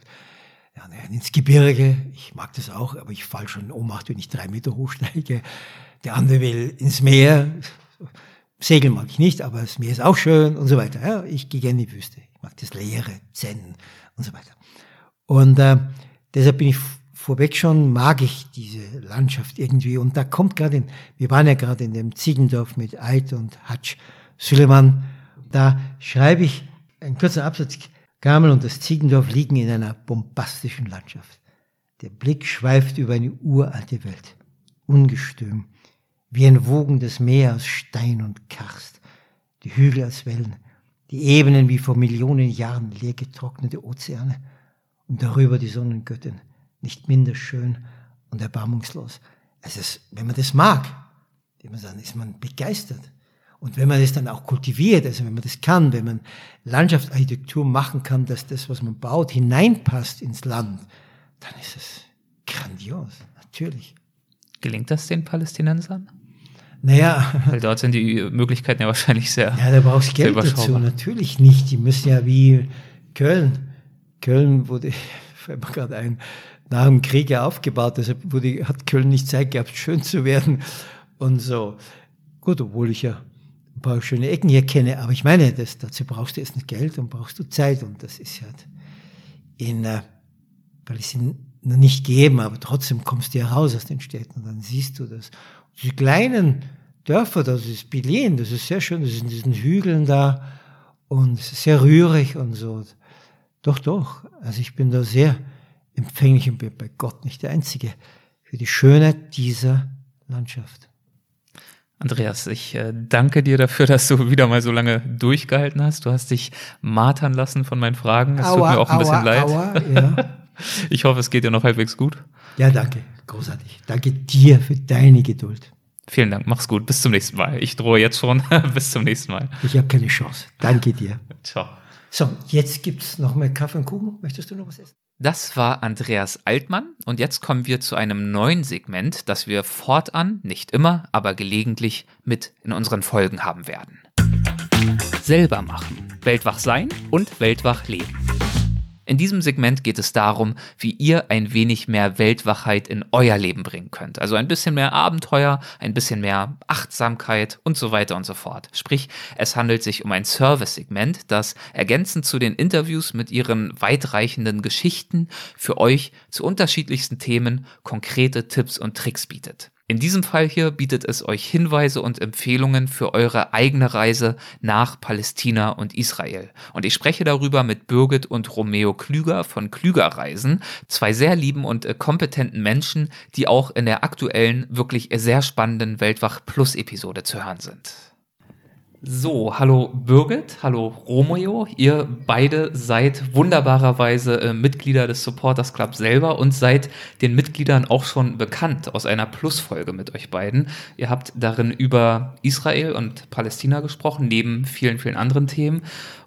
Speaker 1: Der andere rennt ins Gebirge, ich mag das auch, aber ich fall schon in Ohnmacht, wenn ich drei Meter hochsteige. Der andere will ins Meer. Segeln mag ich nicht, aber das Meer ist auch schön und so weiter. Ja, ich gehe gerne in die Wüste. Ich mag das Leere, Zen und so weiter. Und äh, deshalb bin ich vorweg schon mag ich diese Landschaft irgendwie. Und da kommt gerade, in, wir waren ja gerade in dem Ziegendorf mit Eid und Hatsch Süleyman. Da schreibe ich einen kurzen Absatz. Gamel und das Ziegendorf liegen in einer bombastischen Landschaft. Der Blick schweift über eine uralte Welt. Ungestüm. Wie ein wogendes Meer aus Stein und Karst. Die Hügel als Wellen. Die Ebenen wie vor Millionen Jahren leer getrocknete Ozeane. Und darüber die Sonnengöttin nicht minder schön und erbarmungslos. Es ist, wenn man das mag, dann ist man begeistert. Und wenn man das dann auch kultiviert, also wenn man das kann, wenn man Landschaftsarchitektur machen kann, dass das, was man baut, hineinpasst ins Land, dann ist es grandios, natürlich.
Speaker 3: Gelingt das den Palästinensern?
Speaker 1: Naja.
Speaker 3: Weil dort sind die Möglichkeiten ja wahrscheinlich sehr.
Speaker 1: Ja, da brauchst du Geld dazu. Natürlich nicht. Die müssen ja wie Köln. Köln wurde, fällt mir gerade ein, nach dem Krieg ja aufgebaut. Deshalb wurde, hat Köln nicht Zeit gehabt, schön zu werden und so. Gut, obwohl ich ja ein paar schöne Ecken hier kenne, aber ich meine, das, dazu brauchst du erstens Geld und brauchst du Zeit und das ist halt in äh, Palästina nicht geben, aber trotzdem kommst du ja raus aus den Städten und dann siehst du das. Und die kleinen Dörfer, das ist Bilien, das ist sehr schön, das in diesen Hügeln da und sehr rührig und so. Doch, doch, also ich bin da sehr empfänglich und bin bei Gott nicht der Einzige für die Schönheit dieser Landschaft.
Speaker 3: Andreas, ich äh, danke dir dafür, dass du wieder mal so lange durchgehalten hast. Du hast dich martern lassen von meinen Fragen. Es tut mir auch ein aua, bisschen leid. Aua, ja. Ich hoffe, es geht dir noch halbwegs gut.
Speaker 1: Ja, danke. Großartig. Danke dir für deine Geduld.
Speaker 3: Vielen Dank. Mach's gut. Bis zum nächsten Mal. Ich drohe jetzt schon. Bis zum nächsten Mal.
Speaker 1: Ich habe keine Chance. Danke dir.
Speaker 3: Ciao.
Speaker 1: So, jetzt gibt's noch mehr Kaffee und Kuchen. Möchtest du noch was essen?
Speaker 3: Das war Andreas Altmann und jetzt kommen wir zu einem neuen Segment, das wir fortan, nicht immer, aber gelegentlich mit in unseren Folgen haben werden. Selber machen, Weltwach sein und Weltwach leben. In diesem Segment geht es darum, wie ihr ein wenig mehr Weltwachheit in euer Leben bringen könnt. Also ein bisschen mehr Abenteuer, ein bisschen mehr Achtsamkeit und so weiter und so fort. Sprich, es handelt sich um ein Service-Segment, das ergänzend zu den Interviews mit ihren weitreichenden Geschichten für euch zu unterschiedlichsten Themen konkrete Tipps und Tricks bietet. In diesem Fall hier bietet es euch Hinweise und Empfehlungen für eure eigene Reise nach Palästina und Israel. Und ich spreche darüber mit Birgit und Romeo Klüger von Klüger Reisen, zwei sehr lieben und äh, kompetenten Menschen, die auch in der aktuellen, wirklich sehr spannenden Weltwach Plus Episode zu hören sind. So, hallo Birgit, hallo Romeo. Ihr beide seid wunderbarerweise äh, Mitglieder des Supporters Club selber und seid den Mitgliedern auch schon bekannt aus einer Plusfolge mit euch beiden. Ihr habt darin über Israel und Palästina gesprochen, neben vielen, vielen anderen Themen.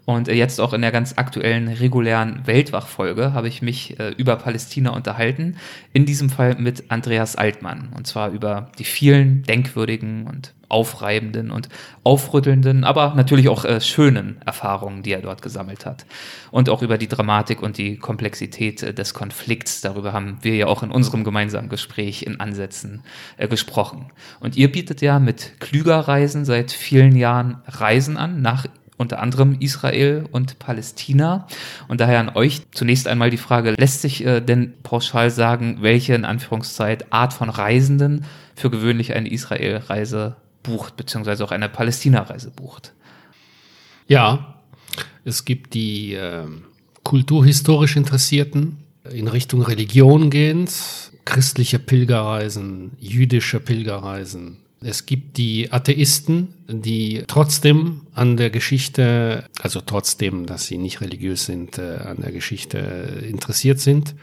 Speaker 3: Und äh, jetzt auch in der ganz aktuellen regulären Weltwachfolge habe ich mich äh, über Palästina unterhalten. In diesem Fall mit Andreas Altmann. Und zwar über die vielen denkwürdigen und aufreibenden und aufrüttelnden, aber natürlich auch äh, schönen Erfahrungen, die er dort gesammelt hat. Und auch über die Dramatik und die Komplexität äh, des Konflikts. Darüber haben wir ja auch in unserem gemeinsamen Gespräch in Ansätzen äh, gesprochen. Und ihr bietet ja mit Klügerreisen seit vielen Jahren Reisen an nach unter anderem Israel und Palästina. Und daher an euch zunächst einmal die Frage, lässt sich äh, denn pauschal sagen, welche in Anführungszeit Art von Reisenden für gewöhnlich eine Israel-Reise bucht, beziehungsweise auch eine Palästina-Reise bucht?
Speaker 4: Ja, es gibt die äh, kulturhistorisch Interessierten, in Richtung Religion gehend, christliche Pilgerreisen, jüdische Pilgerreisen, es gibt die Atheisten, die trotzdem an der Geschichte, also trotzdem, dass sie nicht religiös sind, äh, an der Geschichte interessiert sind.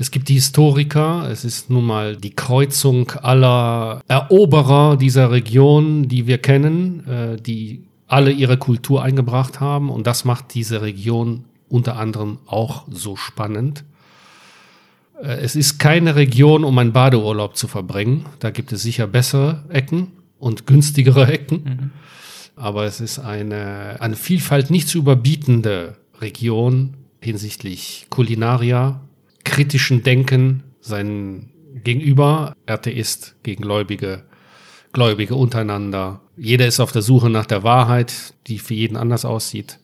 Speaker 4: Es gibt die Historiker, es ist nun mal die Kreuzung aller Eroberer dieser Region, die wir kennen, äh, die alle ihre Kultur eingebracht haben und das macht diese Region unter anderem auch so spannend. Äh, es ist keine Region, um einen Badeurlaub zu verbringen. Da gibt es sicher bessere Ecken und günstigere Ecken. Mhm. Aber es ist eine, eine Vielfalt nicht zu überbietende Region hinsichtlich Kulinaria, kritischen Denken, sein Gegenüber, Atheist gegen Gläubige, Gläubige untereinander. Jeder ist auf der Suche nach der Wahrheit, die für jeden anders aussieht.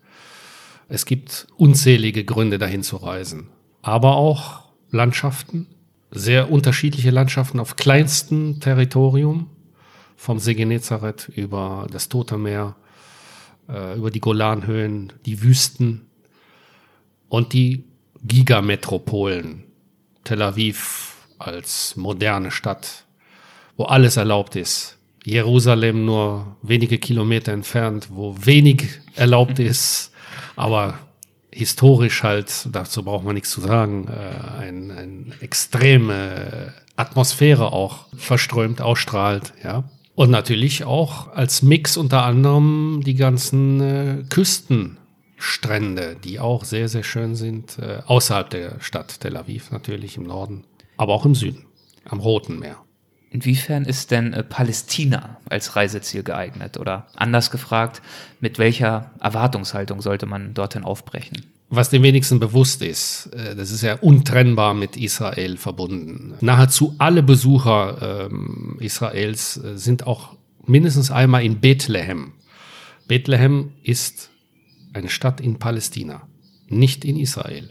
Speaker 4: Es gibt unzählige Gründe, dahin zu reisen. Aber auch Landschaften, sehr unterschiedliche Landschaften auf kleinstem Territorium, vom See Genezareth über das Tote Meer, äh, über die Golanhöhen, die Wüsten und die Gigametropolen. Tel Aviv als moderne Stadt, wo alles erlaubt ist. Jerusalem nur wenige Kilometer entfernt, wo wenig erlaubt ist, aber historisch halt, dazu braucht man nichts zu sagen, äh, ein, ein extreme Atmosphäre auch verströmt, ausstrahlt, ja. Und natürlich auch als Mix unter anderem die ganzen äh, Küstenstrände, die auch sehr, sehr schön sind, äh, außerhalb der Stadt Tel Aviv natürlich im Norden, aber auch im Süden, am Roten Meer.
Speaker 3: Inwiefern ist denn äh, Palästina als Reiseziel geeignet? Oder anders gefragt, mit welcher Erwartungshaltung sollte man dorthin aufbrechen?
Speaker 4: Was dem wenigsten bewusst ist, äh, das ist ja untrennbar mit Israel verbunden. Nahezu alle Besucher ähm, Israels äh, sind auch mindestens einmal in Bethlehem. Bethlehem ist eine Stadt in Palästina, nicht in Israel.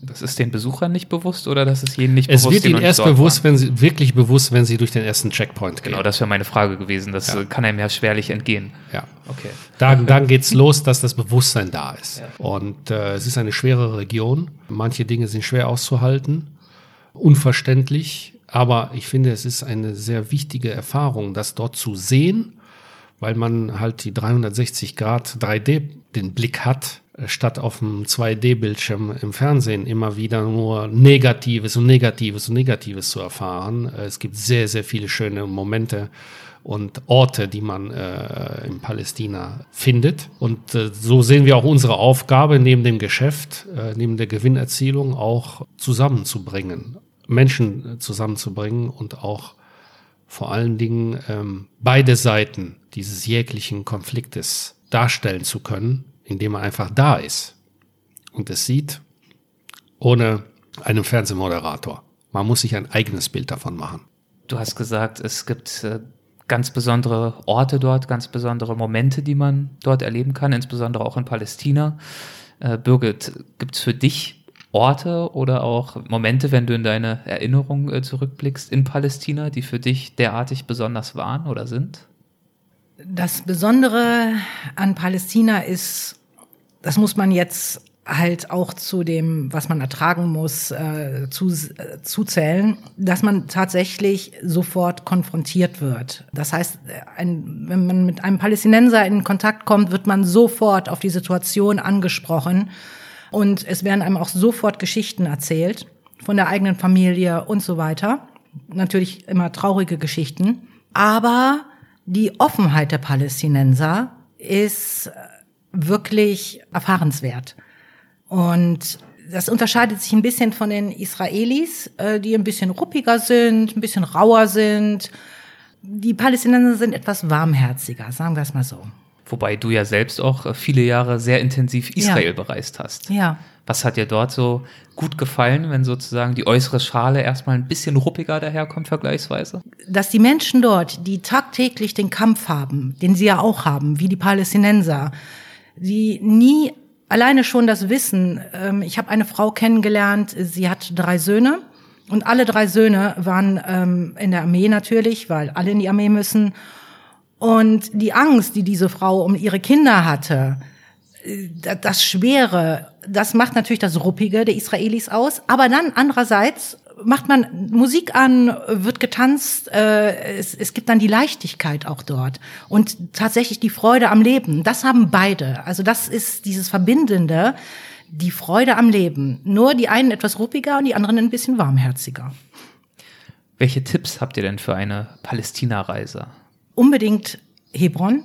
Speaker 3: Das ist den Besuchern nicht bewusst oder das ist jedem nicht
Speaker 4: es
Speaker 3: bewusst?
Speaker 4: Es wird ihnen erst bewusst, waren? wenn sie wirklich bewusst, wenn sie durch den ersten Checkpoint gehen.
Speaker 3: Genau, das wäre meine Frage gewesen. Das ja. kann einem ja schwerlich entgehen.
Speaker 4: Ja. Okay. Dann, dann geht's los, dass das Bewusstsein da ist. Ja. Und äh, es ist eine schwere Region. Manche Dinge sind schwer auszuhalten, unverständlich. Aber ich finde, es ist eine sehr wichtige Erfahrung, das dort zu sehen, weil man halt die 360 Grad 3D den Blick hat statt auf dem 2D-Bildschirm im Fernsehen immer wieder nur Negatives und Negatives und Negatives zu erfahren. Äh, es gibt sehr, sehr viele schöne Momente und Orte, die man äh, in Palästina findet. Und äh, so sehen wir auch unsere Aufgabe, neben dem Geschäft, äh, neben der Gewinnerzielung auch zusammenzubringen, Menschen äh, zusammenzubringen und auch vor allen Dingen ähm, beide Seiten dieses jeglichen Konfliktes darstellen zu können indem er einfach da ist und es sieht, ohne einen Fernsehmoderator. Man muss sich ein eigenes Bild davon machen.
Speaker 3: Du hast gesagt, es gibt äh, ganz besondere Orte dort, ganz besondere Momente, die man dort erleben kann, insbesondere auch in Palästina. Äh, Birgit, gibt es für dich Orte oder auch Momente, wenn du in deine Erinnerung äh, zurückblickst in Palästina, die für dich derartig besonders waren oder sind?
Speaker 5: Das Besondere an Palästina ist das muss man jetzt halt auch zu dem, was man ertragen muss, äh, zu, äh, zuzählen, dass man tatsächlich sofort konfrontiert wird. Das heißt, ein, wenn man mit einem Palästinenser in Kontakt kommt, wird man sofort auf die Situation angesprochen und es werden einem auch sofort Geschichten erzählt von der eigenen Familie und so weiter. Natürlich immer traurige Geschichten. Aber die Offenheit der Palästinenser ist wirklich erfahrenswert. Und das unterscheidet sich ein bisschen von den Israelis, äh, die ein bisschen ruppiger sind, ein bisschen rauer sind. Die Palästinenser sind etwas warmherziger, sagen wir es mal so.
Speaker 3: Wobei du ja selbst auch äh, viele Jahre sehr intensiv Israel ja. bereist hast.
Speaker 5: Ja.
Speaker 3: Was hat dir dort so gut gefallen, wenn sozusagen die äußere Schale erstmal ein bisschen ruppiger daherkommt vergleichsweise?
Speaker 5: Dass die Menschen dort, die tagtäglich den Kampf haben, den sie ja auch haben, wie die Palästinenser, die nie alleine schon das Wissen, ähm, ich habe eine Frau kennengelernt, sie hat drei Söhne und alle drei Söhne waren ähm, in der Armee natürlich, weil alle in die Armee müssen. Und die Angst, die diese Frau um ihre Kinder hatte, äh, das Schwere, das macht natürlich das Ruppige der Israelis aus. Aber dann andererseits macht man Musik an, wird getanzt, äh, es, es gibt dann die Leichtigkeit auch dort und tatsächlich die Freude am Leben. Das haben beide. Also das ist dieses Verbindende, die Freude am Leben. Nur die einen etwas ruppiger und die anderen ein bisschen warmherziger.
Speaker 3: Welche Tipps habt ihr denn für eine Palästina-Reise?
Speaker 5: Unbedingt Hebron,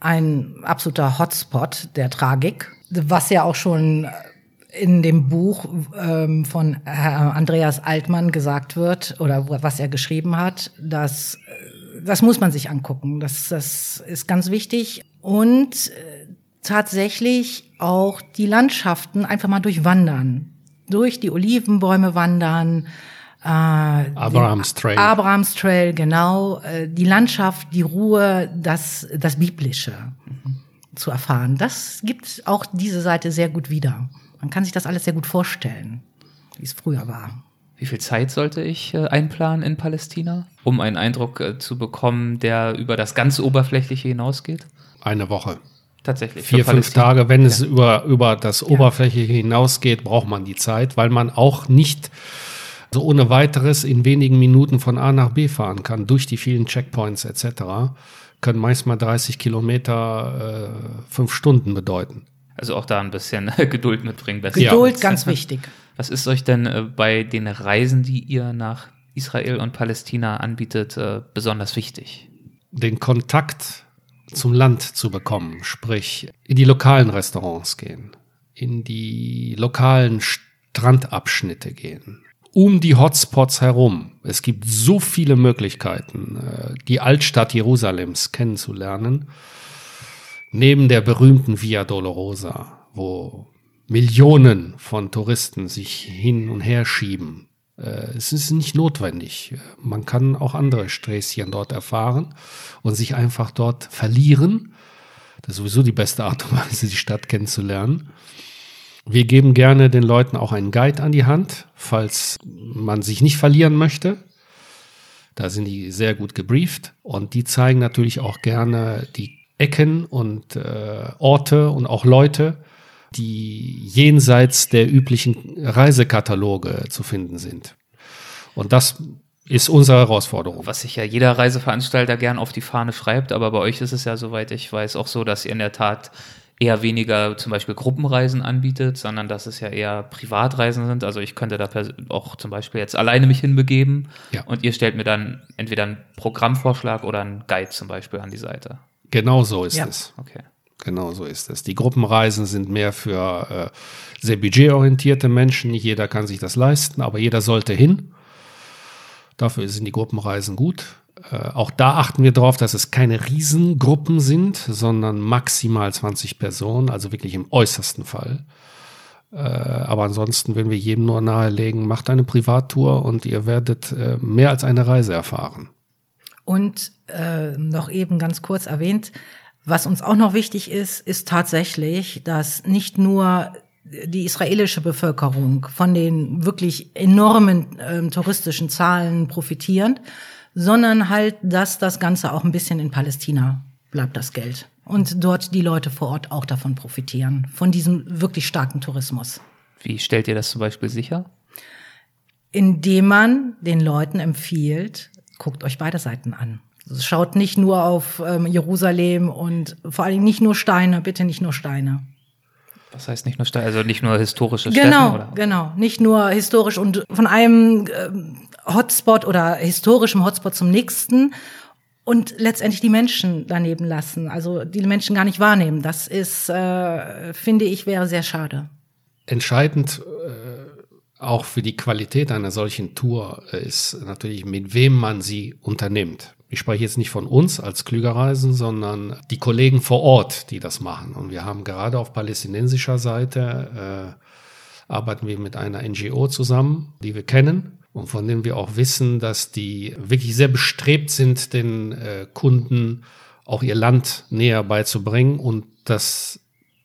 Speaker 5: ein absoluter Hotspot der Tragik, was ja auch schon in dem Buch ähm, von Herr Andreas Altmann gesagt wird oder was er geschrieben hat, dass das muss man sich angucken. Das, das ist ganz wichtig und äh, tatsächlich auch die Landschaften einfach mal durchwandern, durch die Olivenbäume wandern.
Speaker 4: Äh, Abrahams Trail.
Speaker 5: Abrahams Trail, genau. Äh, die Landschaft, die Ruhe, das, das Biblische mhm. zu erfahren. Das gibt auch diese Seite sehr gut wieder. Man kann sich das alles sehr gut vorstellen, wie es früher war.
Speaker 3: Wie viel Zeit sollte ich äh, einplanen in Palästina, um einen Eindruck äh, zu bekommen, der über das ganz Oberflächliche hinausgeht?
Speaker 4: Eine Woche.
Speaker 3: Tatsächlich.
Speaker 4: Vier, fünf Tage. Wenn ja. es über, über das Oberflächliche hinausgeht, braucht man die Zeit, weil man auch nicht so ohne weiteres in wenigen Minuten von A nach B fahren kann, durch die vielen Checkpoints etc. Können manchmal 30 Kilometer äh, fünf Stunden bedeuten.
Speaker 3: Also auch da ein bisschen Geduld mitbringen.
Speaker 5: Geduld, ja. ganz wichtig.
Speaker 3: Was ist euch denn äh, bei den Reisen, die ihr nach Israel und Palästina anbietet, äh, besonders wichtig?
Speaker 4: Den Kontakt zum Land zu bekommen, sprich in die lokalen Restaurants gehen, in die lokalen Strandabschnitte gehen, um die Hotspots herum. Es gibt so viele Möglichkeiten, äh, die Altstadt Jerusalems kennenzulernen neben der berühmten Via Dolorosa, wo Millionen von Touristen sich hin und her schieben. Äh, es ist nicht notwendig. Man kann auch andere Sträßchen dort erfahren und sich einfach dort verlieren. Das ist sowieso die beste Art und Weise, die Stadt kennenzulernen. Wir geben gerne den Leuten auch einen Guide an die Hand, falls man sich nicht verlieren möchte. Da sind die sehr gut gebrieft und die zeigen natürlich auch gerne die Ecken und äh, Orte und auch Leute, die jenseits der üblichen Reisekataloge zu finden sind. Und das ist unsere Herausforderung.
Speaker 3: Was sich ja jeder Reiseveranstalter gern auf die Fahne schreibt, aber bei euch ist es ja, soweit ich weiß, auch so, dass ihr in der Tat eher weniger zum Beispiel Gruppenreisen anbietet, sondern dass es ja eher Privatreisen sind. Also ich könnte da auch zum Beispiel jetzt alleine mich hinbegeben ja. und ihr stellt mir dann entweder einen Programmvorschlag oder einen Guide zum Beispiel an die Seite.
Speaker 4: Genau so ist
Speaker 3: ja.
Speaker 4: es.
Speaker 3: Okay.
Speaker 4: Genau so ist es. Die Gruppenreisen sind mehr für äh, sehr budgetorientierte Menschen. Nicht jeder kann sich das leisten, aber jeder sollte hin. Dafür sind die Gruppenreisen gut. Äh, auch da achten wir darauf, dass es keine Riesengruppen sind, sondern maximal 20 Personen, also wirklich im äußersten Fall. Äh, aber ansonsten würden wir jedem nur nahelegen, macht eine Privattour und ihr werdet äh, mehr als eine Reise erfahren.
Speaker 5: Und äh, noch eben ganz kurz erwähnt, was uns auch noch wichtig ist, ist tatsächlich, dass nicht nur die israelische Bevölkerung von den wirklich enormen äh, touristischen Zahlen profitieren, sondern halt, dass das Ganze auch ein bisschen in Palästina bleibt, das Geld. Und dort die Leute vor Ort auch davon profitieren, von diesem wirklich starken Tourismus.
Speaker 3: Wie stellt ihr das zum Beispiel sicher?
Speaker 5: Indem man den Leuten empfiehlt, guckt euch beide Seiten an. Schaut nicht nur auf ähm, Jerusalem und vor allem nicht nur Steine, bitte nicht nur Steine.
Speaker 3: Was heißt nicht nur Steine, also nicht nur historische
Speaker 5: Städte?
Speaker 3: Genau,
Speaker 5: oder? genau. Nicht nur historisch und von einem ähm, Hotspot oder historischem Hotspot zum nächsten und letztendlich die Menschen daneben lassen, also die Menschen gar nicht wahrnehmen. Das ist, äh, finde ich, wäre sehr schade.
Speaker 4: Entscheidend äh, auch für die Qualität einer solchen Tour ist natürlich, mit wem man sie unternimmt. Ich spreche jetzt nicht von uns als Klügerreisen, sondern die Kollegen vor Ort, die das machen. Und wir haben gerade auf palästinensischer Seite äh, arbeiten wir mit einer NGO zusammen, die wir kennen und von denen wir auch wissen, dass die wirklich sehr bestrebt sind, den äh, Kunden auch ihr Land näher beizubringen und dass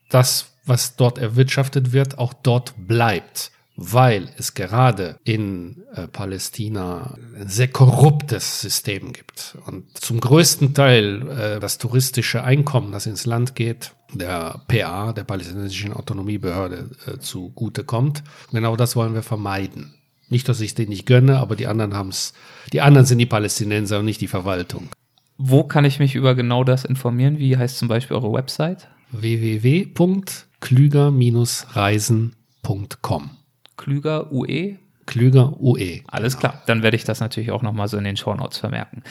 Speaker 4: das, was dort erwirtschaftet wird, auch dort bleibt, weil es gerade in äh, Palästina ein sehr korruptes System gibt und zum größten Teil äh, das touristische Einkommen, das ins Land geht, der PA, der palästinensischen Autonomiebehörde, äh, zugute kommt. Genau das wollen wir vermeiden. Nicht, dass ich es denen nicht gönne, aber die anderen haben es. Die anderen sind die Palästinenser und nicht die Verwaltung.
Speaker 3: Wo kann ich mich über genau das informieren? Wie heißt zum Beispiel eure Website?
Speaker 4: www.klüger-reisen.com.
Speaker 3: Klüger UE
Speaker 4: Klüger UE.
Speaker 3: Alles klar, dann werde ich das natürlich auch nochmal so in den Shownotes vermerken.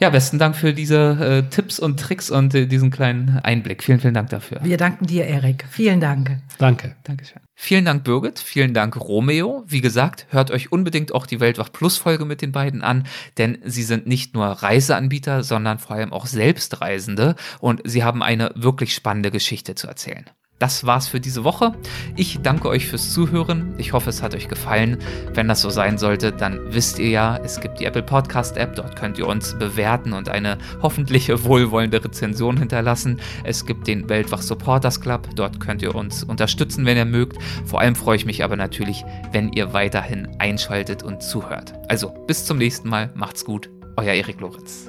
Speaker 3: Ja, besten Dank für diese äh, Tipps und Tricks und äh, diesen kleinen Einblick. Vielen, vielen Dank dafür.
Speaker 5: Wir danken dir, Erik. Vielen Dank.
Speaker 4: Danke.
Speaker 3: Dankeschön. Vielen Dank, Birgit. Vielen Dank, Romeo. Wie gesagt, hört euch unbedingt auch die Weltwach Plus Folge mit den beiden an, denn sie sind nicht nur Reiseanbieter, sondern vor allem auch Selbstreisende und sie haben eine wirklich spannende Geschichte zu erzählen. Das war's für diese Woche. Ich danke euch fürs Zuhören. Ich hoffe, es hat euch gefallen. Wenn das so sein sollte, dann wisst ihr ja, es gibt die Apple Podcast App. Dort könnt ihr uns bewerten und eine hoffentlich wohlwollende Rezension hinterlassen. Es gibt den Weltwach Supporters Club. Dort könnt ihr uns unterstützen, wenn ihr mögt. Vor allem freue ich mich aber natürlich, wenn ihr weiterhin einschaltet und zuhört. Also, bis zum nächsten Mal. Macht's gut. Euer Erik Lorenz.